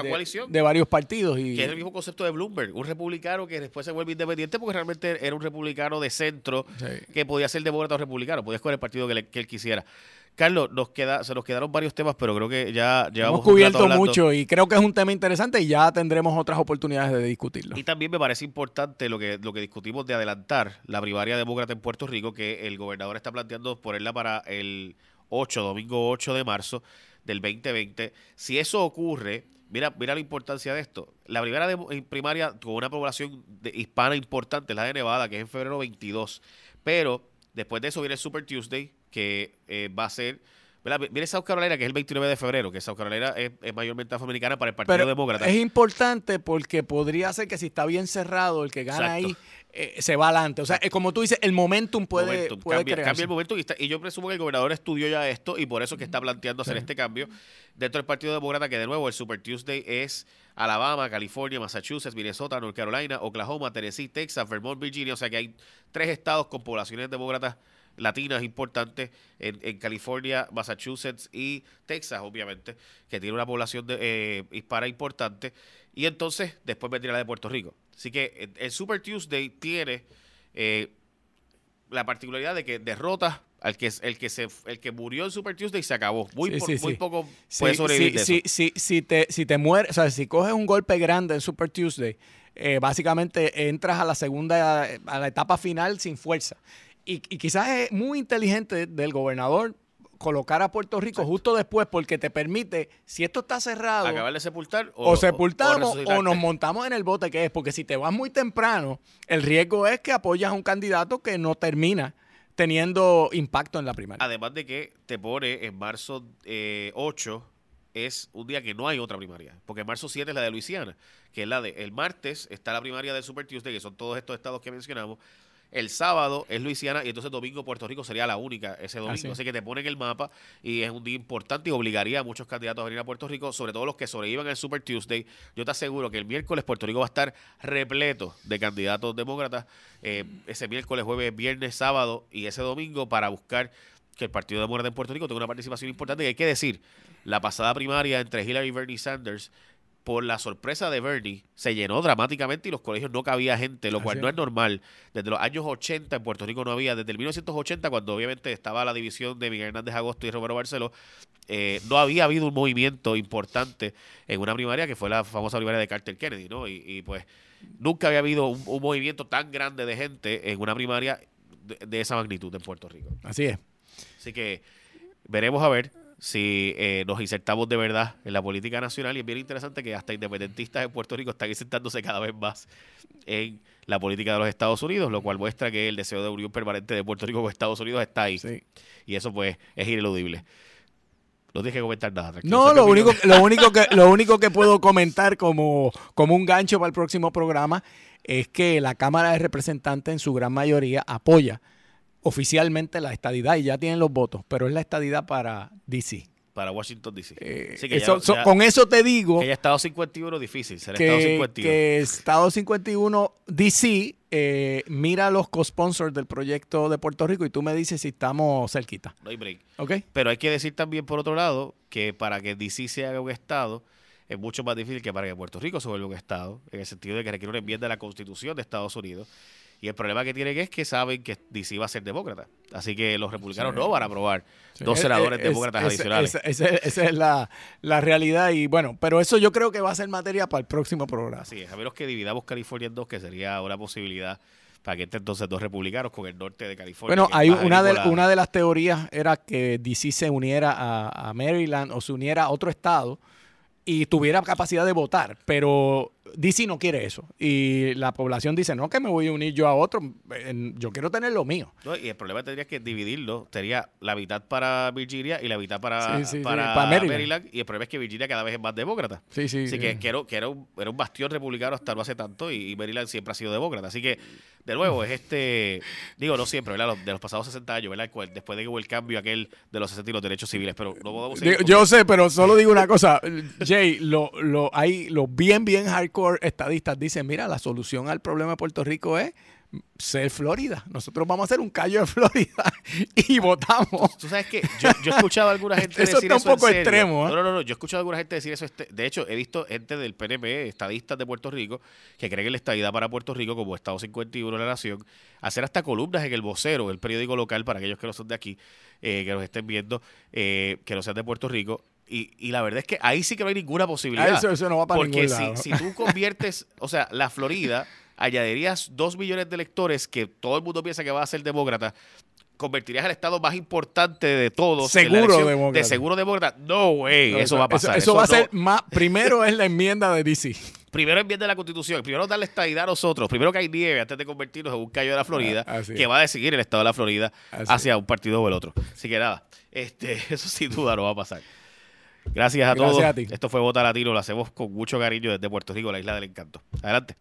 Speaker 2: de, varios partidos. Y...
Speaker 1: Que es el mismo concepto de Bloomberg, un republicano que después se vuelve independiente porque realmente era un republicano de centro que podía ser demócrata o republicano, podía escoger el partido que, que él quisiera. Carlos, nos queda, se nos quedaron varios temas, pero creo que ya llevamos
Speaker 2: Hemos cubierto mucho y creo que es un tema interesante y ya tendremos otras oportunidades de discutirlo.
Speaker 1: Y también me parece importante lo que, lo que discutimos de adelantar la primaria demócrata en Puerto Rico, que el gobernador está planteando ponerla para el 8, domingo 8 de marzo del 2020. Si eso ocurre, mira, mira la importancia de esto. La primera primaria con una población hispana importante es la de Nevada, que es en febrero 22. Pero después de eso viene el Super Tuesday, que eh, va a ser... Viene South Carolina, que es el 29 de febrero, que South Carolina es, mayormente afroamericana para el Partido Demócrata.
Speaker 2: Es importante porque podría ser que si está bien cerrado, el que gana ahí eh, se va adelante. O sea, eh, como tú dices, el momentum puede,
Speaker 1: Momentum,
Speaker 2: puede
Speaker 1: cambia,
Speaker 2: crearse.
Speaker 1: cambia el momento y, está- y yo presumo que el gobernador estudió ya esto y por eso es que está planteando hacer este cambio dentro del Partido Demócrata, que de nuevo el Super Tuesday es Alabama, California, Massachusetts, Minnesota, North Carolina, Oklahoma, Tennessee, Texas, Vermont, Virginia, o sea que hay tres estados con poblaciones demócratas latinas importantes en, en California, Massachusetts y Texas, obviamente, que tiene una población de, eh, hispana importante. Y entonces después vendría la de Puerto Rico. Así que eh, el Super Tuesday tiene eh, la particularidad de que derrota al que el que se el que murió en Super Tuesday y se acabó. Muy,
Speaker 2: Sí,
Speaker 1: por-
Speaker 2: sí,
Speaker 1: muy
Speaker 2: sí.
Speaker 1: poco puede sobrevivir de eso.
Speaker 2: si te, si te mueres, o sea, si coges un golpe grande en Super Tuesday, eh, básicamente entras a la segunda, a la etapa final sin fuerza. Y, y quizás es muy inteligente del gobernador colocar a Puerto Rico justo después porque te permite, si esto está cerrado,
Speaker 1: Acabar de sepultar
Speaker 2: o,
Speaker 1: o,
Speaker 2: sepultamos o, nos montamos en el bote que es, porque si te vas muy temprano, el riesgo es que apoyas a un candidato que no termina teniendo impacto en la primaria.
Speaker 1: Además de que te pone en marzo eh, 8 es un día que no hay otra primaria, porque marzo 7 es la de Luisiana, que es la de el martes está la primaria del Super Tuesday, que son todos estos estados que mencionamos. El sábado es Luisiana y entonces domingo Puerto Rico sería la única ese domingo.
Speaker 2: Así
Speaker 1: que te ponen el mapa y es un día importante y obligaría a muchos candidatos a venir a Puerto Rico, sobre todo los que sobrevivan al Super Tuesday. Yo te aseguro que el miércoles Puerto Rico va a estar repleto de candidatos demócratas eh, ese miércoles, jueves, viernes, sábado y ese domingo para buscar que el Partido Demócrata en Puerto Rico tenga una participación importante. Y hay que decir, la pasada primaria entre Hillary y Bernie Sanders, por la sorpresa de Bernie, se llenó dramáticamente y los colegios no cabía gente, lo
Speaker 2: Así
Speaker 1: cual no es normal. Desde los años 80 en Puerto Rico no había, desde el 1980, cuando obviamente estaba la división de Miguel Hernández Agosto y Romero Barceló, eh, no había habido un movimiento importante en una primaria que fue la famosa primaria de Carter Kennedy, ¿no? Y, y, pues nunca había habido un, un movimiento tan grande de gente en una primaria de, de esa magnitud en Puerto Rico.
Speaker 2: Así es.
Speaker 1: Así que veremos a ver si eh, nos insertamos de verdad en la política nacional y es bien interesante que hasta independentistas en Puerto Rico están insertándose cada vez más en la política de los Estados Unidos, lo cual muestra que el deseo de unión permanente de Puerto Rico con Estados Unidos está ahí.
Speaker 2: Sí.
Speaker 1: Y eso pues es ineludible. No que comentar nada.
Speaker 2: No, lo único, lo único que lo único que puedo comentar como, como un gancho para el próximo programa es que la Cámara de Representantes en su gran mayoría apoya oficialmente la estadidad y ya tienen los votos, pero es la estadidad para DC.
Speaker 1: Para Washington DC.
Speaker 2: Eh,
Speaker 1: Así que
Speaker 2: eso-
Speaker 1: ya-
Speaker 2: so-
Speaker 1: ya-
Speaker 2: con eso te digo
Speaker 1: que haya Estado 51 difícil, ser Estado
Speaker 2: que,
Speaker 1: 51.
Speaker 2: que Estado 51 DC eh, mira los co-sponsors del proyecto de Puerto Rico y tú me dices si estamos cerquita.
Speaker 1: No hay break.
Speaker 2: ¿Ok?
Speaker 1: Pero hay que decir también, por otro lado, que para que DC se haga un Estado es mucho más difícil que para que Puerto Rico se vuelva un Estado, en el sentido de que requiere una enmienda de la Constitución de Estados Unidos. Y el problema que tienen es que saben que DC va a ser demócrata. Así que los republicanos
Speaker 2: Sí.
Speaker 1: no van a aprobar dos
Speaker 2: Es-
Speaker 1: senadores
Speaker 2: es-
Speaker 1: demócratas
Speaker 2: es-
Speaker 1: adicionales.
Speaker 2: Esa, esa- esa es la, la realidad y bueno, pero eso yo creo que va a ser materia para el próximo programa.
Speaker 1: Así es, a menos que dividamos California en dos, que sería una posibilidad para que entre entonces dos republicanos con el norte de California.
Speaker 2: Bueno,
Speaker 1: que
Speaker 2: hay una de, una de las teorías era que DC se uniera a, a Maryland o se uniera a otro estado y tuviera capacidad de votar, pero DC no quiere eso. Y la población dice, no, que me voy a unir yo a otro, yo quiero tener lo mío.
Speaker 1: No, y el problema tendría que dividirlo. Sería la mitad para Virginia y la mitad para,
Speaker 2: Sí, sí, sí,
Speaker 1: para,
Speaker 2: Maryland.
Speaker 1: Maryland. Y el problema es que Virginia cada vez es más demócrata.
Speaker 2: Sí, sí.
Speaker 1: Así
Speaker 2: sí.
Speaker 1: que, que, era, que era un, era un bastión republicano hasta no hace tanto y, y Maryland siempre ha sido demócrata. Así que, de nuevo, es este, digo, no siempre, ¿verdad? Los- de los pasados 60 años, ¿verdad? Después de que hubo el cambio aquel de los 60 y los derechos civiles, pero no podemos seguir
Speaker 2: Digo, Yo sé, pero solo digo una cosa, Jay, lo, lo, hay los bien, bien hardcore estadistas dicen, mira, la solución al problema de Puerto Rico es ser Florida. Nosotros vamos a hacer un callo de Florida y votamos.
Speaker 1: Tú sabes que yo, yo he escuchado a alguna gente
Speaker 2: Eso
Speaker 1: decir
Speaker 2: está un
Speaker 1: eso en
Speaker 2: poco
Speaker 1: serio.
Speaker 2: extremo, ¿eh?
Speaker 1: No, no, no, yo he escuchado a alguna gente decir eso. este- de hecho, he visto gente del PNP, estadistas de Puerto Rico, que creen en la estadidad para Puerto Rico como Estado 51 de la nación, hacer hasta columnas en el vocero, el periódico local, para aquellos que no son de aquí, eh, que nos estén viendo, eh, que no sean de Puerto Rico. Y, y la verdad es que ahí sí que no hay ninguna posibilidad.
Speaker 2: Ah, Eso, eso no va para
Speaker 1: Porque
Speaker 2: ningún
Speaker 1: si,
Speaker 2: lado.
Speaker 1: si tú conviertes, o sea, la Florida, añadirías dos millones de electores que todo el mundo piensa que va a ser demócrata, convertirías al estado más importante de todos.
Speaker 2: Seguro demócrata.
Speaker 1: De seguro demócrata. No, way, eso, va a pasar.
Speaker 2: Eso, va a
Speaker 1: no-
Speaker 2: ser más. Primero es la enmienda de DC.
Speaker 1: Primero enmienda la constitución, primero darle estadidad a nosotros, primero que hay nieve antes de convertirnos en un callo de la Florida,
Speaker 2: Ah,
Speaker 1: que va a decidir el estado de la Florida
Speaker 2: Así
Speaker 1: hacia un partido o el otro. Así que nada, este, eso sin duda no va a pasar. Gracias a
Speaker 2: Gracias
Speaker 1: todos.
Speaker 2: a ti.
Speaker 1: Esto fue Vota Latino, lo hacemos con mucho cariño desde Puerto Rico, la isla del encanto. Adelante.